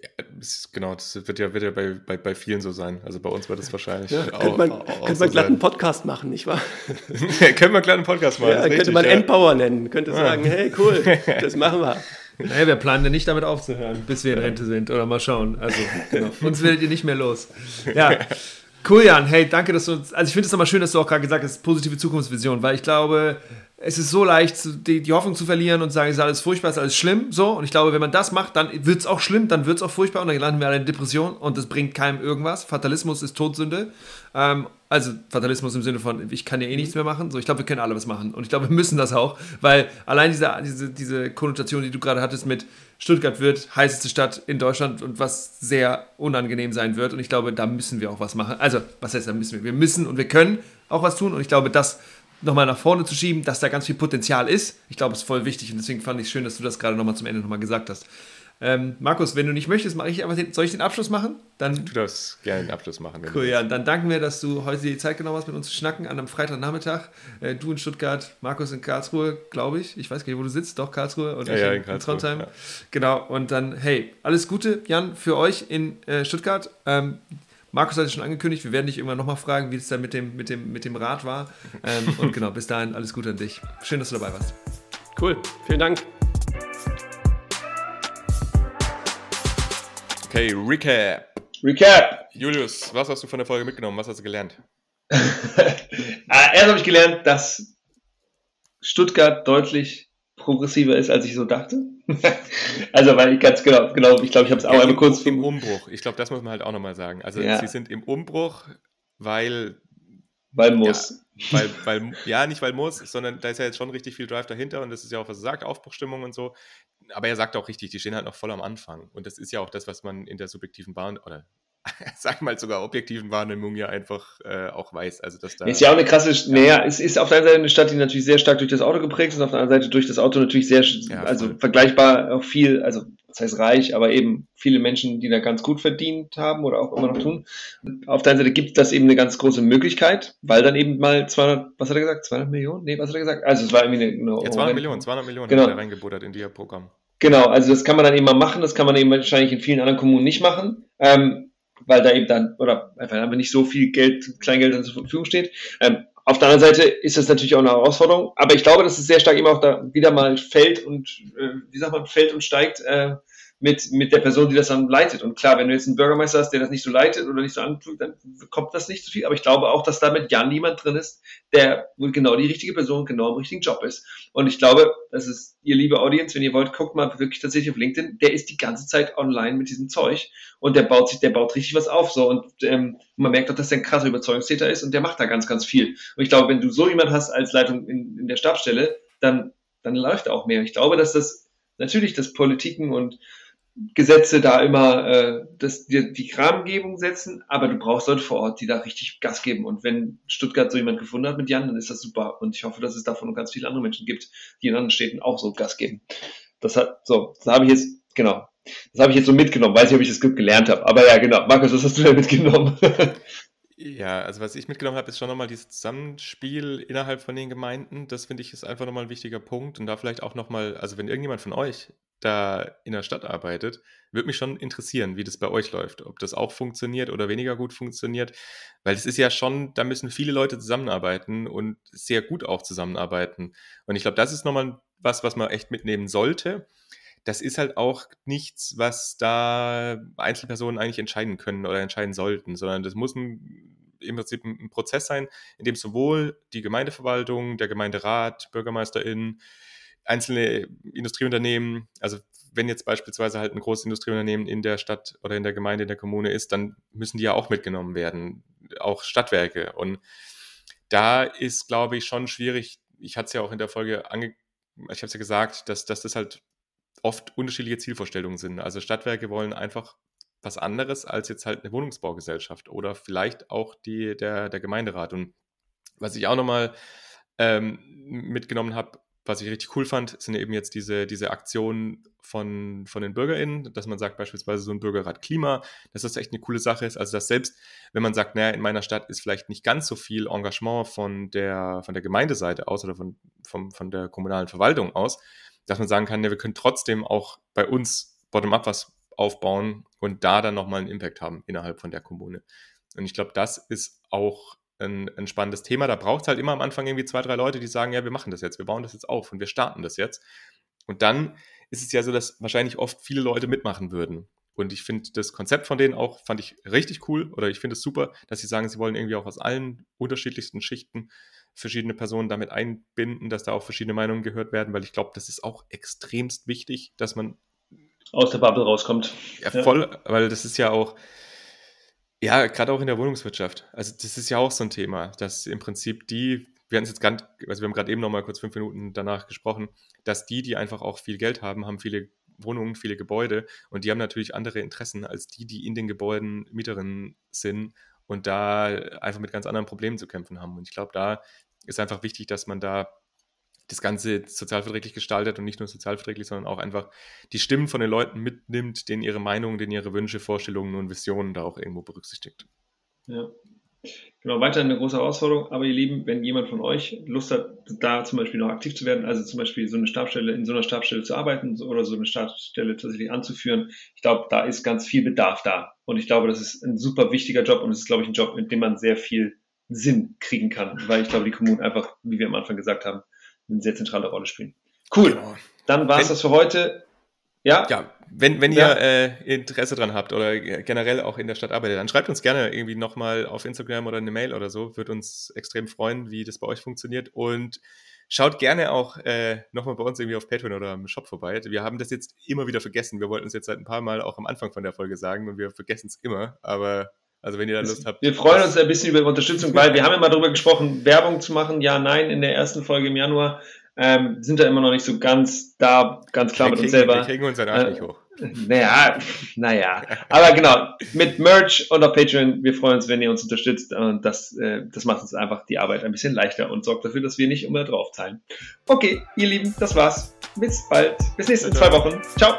genau, das wird ja, wird ja bei, bei, bei vielen so sein. Also bei uns wird es wahrscheinlich ja, auch. Könnte man, auch, auch könnte man glatt einen Podcast machen, nicht wahr? könnte man glatt einen Podcast machen. Ja, könnte richtig, man ja. Empower nennen. Könnte sagen, hey, cool, das machen wir. Naja, wir planen ja nicht damit aufzuhören, bis wir in Rente sind. Oder mal schauen. Also, genau. uns werdet ihr nicht mehr los. Ja. Cool, Jan. Hey, danke, dass du uns. Also, ich finde es nochmal schön, dass du auch gerade gesagt hast, positive Zukunftsvision, weil ich glaube, es ist so leicht, die, die, Hoffnung zu verlieren und zu sagen, es ist alles furchtbar, es ist alles schlimm. So, und ich glaube, wenn man das macht, dann wird es auch schlimm, dann wird es auch furchtbar und dann landen wir alle in Depression und das bringt keinem irgendwas. Fatalismus ist Todsünde. Ähm, also Fatalismus im Sinne von, ich kann ja eh nichts mehr machen. So, ich glaube, wir können alle was machen. Und ich glaube, wir müssen das auch, weil allein diese, diese, diese Konnotation, die du gerade hattest mit Stuttgart wird heißeste Stadt in Deutschland und was sehr unangenehm sein wird. Und ich glaube, da müssen wir auch was machen. Also, was heißt, da müssen wir? Wir müssen und wir können auch was tun. Und ich glaube, das nochmal nach vorne zu schieben, dass da ganz viel Potenzial ist. Ich glaube, es ist voll wichtig und deswegen fand ich es schön, dass du das gerade nochmal zum Ende nochmal gesagt hast. Ähm, Markus, wenn du nicht möchtest, mache ich einfach den, soll ich den Abschluss machen? Dann, du darfst gerne den Abschluss machen. cool, ja. Dann danken wir, dass du heute die Zeit genommen hast, mit uns zu schnacken an einem Freitagnachmittag. Äh, du in Stuttgart, Markus in Karlsruhe, glaube ich. Ich weiß gar nicht, wo du sitzt. Doch, Karlsruhe und ja, ja, in, in, in Trondheim. Ja. Genau. Und dann, hey, alles Gute, Jan, für euch in äh, Stuttgart. Ähm, Markus hat es schon angekündigt, wir werden dich irgendwann nochmal fragen, wie es dann mit dem, mit dem, mit dem Rad war. Ähm, und genau, bis dahin alles Gute an dich. Schön, dass du dabei warst. Cool, vielen Dank. Okay, Recap. Recap. Julius, was hast du von der Folge mitgenommen? Was hast du gelernt? Ah, erst habe ich gelernt, dass Stuttgart deutlich progressiver ist, als ich so dachte. also, weil ich ganz genau, genau ich glaube, ich habe es auch ja, einmal kurz. Im Umbruch. Ich glaube, das muss man halt auch nochmal sagen. Also, ja. sie sind im Umbruch, weil Weil muss. Ja, weil, weil, ja, nicht weil muss, sondern da ist ja jetzt schon richtig viel Drive dahinter und das ist ja auch, was er sagt, Aufbruchstimmung und so. Aber er sagt auch richtig, die stehen halt noch voll am Anfang. Und das ist ja auch das, was man in der subjektiven Bahn oder sag mal sogar objektiven Wahrnehmung ja einfach äh, auch weiß. Also dass da ist ja auch eine krasse, ja. naja, es ist auf der einen Seite eine Stadt, die natürlich sehr stark durch das Auto geprägt ist und auf der anderen Seite durch das Auto natürlich sehr, ja, also vergleichbar auch viel, also das heißt reich, aber eben viele Menschen, die da ganz gut verdient haben oder auch immer noch tun. Auf der einen Seite gibt das eben eine ganz große Möglichkeit, weil dann eben mal 200, was hat er gesagt, 200 Millionen? Nee, was hat er gesagt? Also es war irgendwie eine, eine ja, 200 Millionen, 200 Millionen genau. hat er reingebuttert in ihr Programm. Genau, also das kann man dann eben mal machen, das kann man eben wahrscheinlich in vielen anderen Kommunen nicht machen. Ähm, weil da eben dann, oder einfach einfach nicht so viel Geld, Kleingeld dann zur Verfügung steht. Ähm, auf der anderen Seite ist das natürlich auch eine Herausforderung, aber ich glaube, dass es sehr stark immer auch da wieder mal fällt und, äh, wie sagt man, fällt und steigt, äh, mit, mit der Person, die das dann leitet. Und klar, wenn du jetzt einen Bürgermeister hast, der das nicht so leitet oder nicht so antut, dann kommt das nicht so viel. Aber ich glaube auch, dass da mit Jan niemand drin ist, der genau die richtige Person, genau im richtigen Job ist. Und ich glaube, das ist, ihr liebe Audience, wenn ihr wollt, guckt mal wirklich tatsächlich auf LinkedIn, der ist die ganze Zeit online mit diesem Zeug und der baut sich, der baut richtig was auf. So und ähm, man merkt auch, dass der ein krasser Überzeugungstäter ist und der macht da ganz, ganz viel. Und ich glaube, wenn du so jemand hast als Leitung in, in der Stabsstelle, dann, dann läuft auch mehr. Ich glaube, dass das natürlich, dass Politiken und Gesetze da immer äh, das, die, die Rahmengebung setzen, aber du brauchst Leute vor Ort, die da richtig Gas geben. Und wenn Stuttgart so jemand gefunden hat mit Jan, dann ist das super. Und ich hoffe, dass es davon noch ganz viele andere Menschen gibt, die in anderen Städten auch so Gas geben. Das hat, so, das habe ich jetzt, genau. Das habe ich jetzt so mitgenommen. Weiß nicht, ob ich das gelernt habe. Aber ja, genau. Markus, was hast du da mitgenommen? Ja, also was ich mitgenommen habe, ist schon nochmal dieses Zusammenspiel innerhalb von den Gemeinden. Das finde ich ist einfach nochmal ein wichtiger Punkt. Und da vielleicht auch nochmal, also wenn irgendjemand von euch da in der Stadt arbeitet, würde mich schon interessieren, wie das bei euch läuft. Ob das auch funktioniert oder weniger gut funktioniert. Weil es ist ja schon, da müssen viele Leute zusammenarbeiten und sehr gut auch zusammenarbeiten. Und ich glaube, das ist nochmal was, was man echt mitnehmen sollte. Das ist halt auch nichts, was da Einzelpersonen eigentlich entscheiden können oder entscheiden sollten, sondern das muss ein im Prinzip ein, Prozess sein, in dem sowohl die Gemeindeverwaltung, der Gemeinderat, BürgermeisterInnen, einzelne Industrieunternehmen, also wenn jetzt beispielsweise halt ein großes Industrieunternehmen in der Stadt oder in der Gemeinde, in der Kommune ist, dann müssen die ja auch mitgenommen werden, auch Stadtwerke. Und da ist, glaube ich, schon schwierig, ich hatte es ja auch in der Folge ange ich habe es ja gesagt, dass, dass das halt oft unterschiedliche Zielvorstellungen sind. Also Stadtwerke wollen einfach was anderes als jetzt halt eine Wohnungsbaugesellschaft oder vielleicht auch die, der, der Gemeinderat. Und was ich auch nochmal ähm, mitgenommen habe, was ich richtig cool fand, sind eben jetzt diese, diese Aktionen von, von den BürgerInnen, dass man sagt, beispielsweise so ein Bürgerrat Klima, dass das echt eine coole Sache ist. Also, dass selbst, wenn man sagt, naja, in meiner Stadt ist vielleicht nicht ganz so viel Engagement von der, von der Gemeindeseite aus oder von, von, von der kommunalen Verwaltung aus, dass man sagen kann, ja, wir können trotzdem auch bei uns bottom-up was aufbauen und da dann nochmal einen Impact haben innerhalb von der Kommune. Und ich glaube, das ist auch ein, ein spannendes Thema. Da braucht es halt immer am Anfang irgendwie zwei, drei Leute, die sagen, ja, wir machen das jetzt, wir bauen das jetzt auf und wir starten das jetzt. Und dann ist es ja so, dass wahrscheinlich oft viele Leute mitmachen würden. Und ich finde das Konzept von denen auch, fand ich richtig cool oder ich finde es super, dass sie sagen, sie wollen irgendwie auch aus allen unterschiedlichsten Schichten verschiedene Personen damit einbinden, dass da auch verschiedene Meinungen gehört werden, weil ich glaube, das ist auch extremst wichtig, dass man aus der Bubble rauskommt. Ja, voll, ja. weil das ist ja auch, ja, gerade auch in der Wohnungswirtschaft. Also das ist ja auch so ein Thema, dass im Prinzip die, wir haben es jetzt ganz, also wir haben gerade eben noch mal kurz fünf Minuten danach gesprochen, dass die, die einfach auch viel Geld haben, haben viele Wohnungen, viele Gebäude und die haben natürlich andere Interessen als die, die in den Gebäuden Mieterinnen sind und da einfach mit ganz anderen Problemen zu kämpfen haben. Und ich glaube, da ist einfach wichtig, dass man da das Ganze sozialverträglich gestaltet und nicht nur sozialverträglich, sondern auch einfach die Stimmen von den Leuten mitnimmt, denen ihre Meinungen, denen ihre Wünsche, Vorstellungen und Visionen da auch irgendwo berücksichtigt. Ja. Genau, weiterhin eine große Herausforderung. Aber ihr Lieben, wenn jemand von euch Lust hat, da zum Beispiel noch aktiv zu werden, also zum Beispiel so eine Stabstelle, in so einer Stabstelle zu arbeiten oder so eine Stabstelle tatsächlich anzuführen, ich glaube, da ist ganz viel Bedarf da. Und ich glaube, das ist ein super wichtiger Job und es ist, glaube ich, ein Job, mit dem man sehr viel Sinn kriegen kann, weil ich glaube, die Kommunen einfach, wie wir am Anfang gesagt haben, eine sehr zentrale Rolle spielen. Cool. Genau. Dann war es das für heute. Ja. Ja, wenn, wenn ja. ihr äh, Interesse dran habt oder generell auch in der Stadt arbeitet, dann schreibt uns gerne irgendwie nochmal auf Instagram oder eine Mail oder so. Würde uns extrem freuen, wie das bei euch funktioniert. Und schaut gerne auch äh, nochmal bei uns irgendwie auf Patreon oder im Shop vorbei. Wir haben das jetzt immer wieder vergessen. Wir wollten es jetzt seit ein paar Mal auch am Anfang von der Folge sagen und wir vergessen es immer. Aber Also wenn ihr da Lust habt. Wir freuen uns ein bisschen über Unterstützung, weil wir haben ja mal darüber gesprochen, Werbung zu machen. Ja, nein, in der ersten Folge im Januar. Ähm, sind da immer noch nicht so ganz da, ganz klar wir mit kriegen, uns selber. Wir kriegen unseren Arsch äh, nicht hoch. Naja, naja. Aber genau, mit Merch und auf Patreon, wir freuen uns, wenn ihr uns unterstützt. Und das, äh, das macht uns einfach die Arbeit ein bisschen leichter und sorgt dafür, dass wir nicht immer drauf zahlen. Okay, ihr Lieben, das war's. Bis bald. Bis nächste zwei Wochen. Ciao.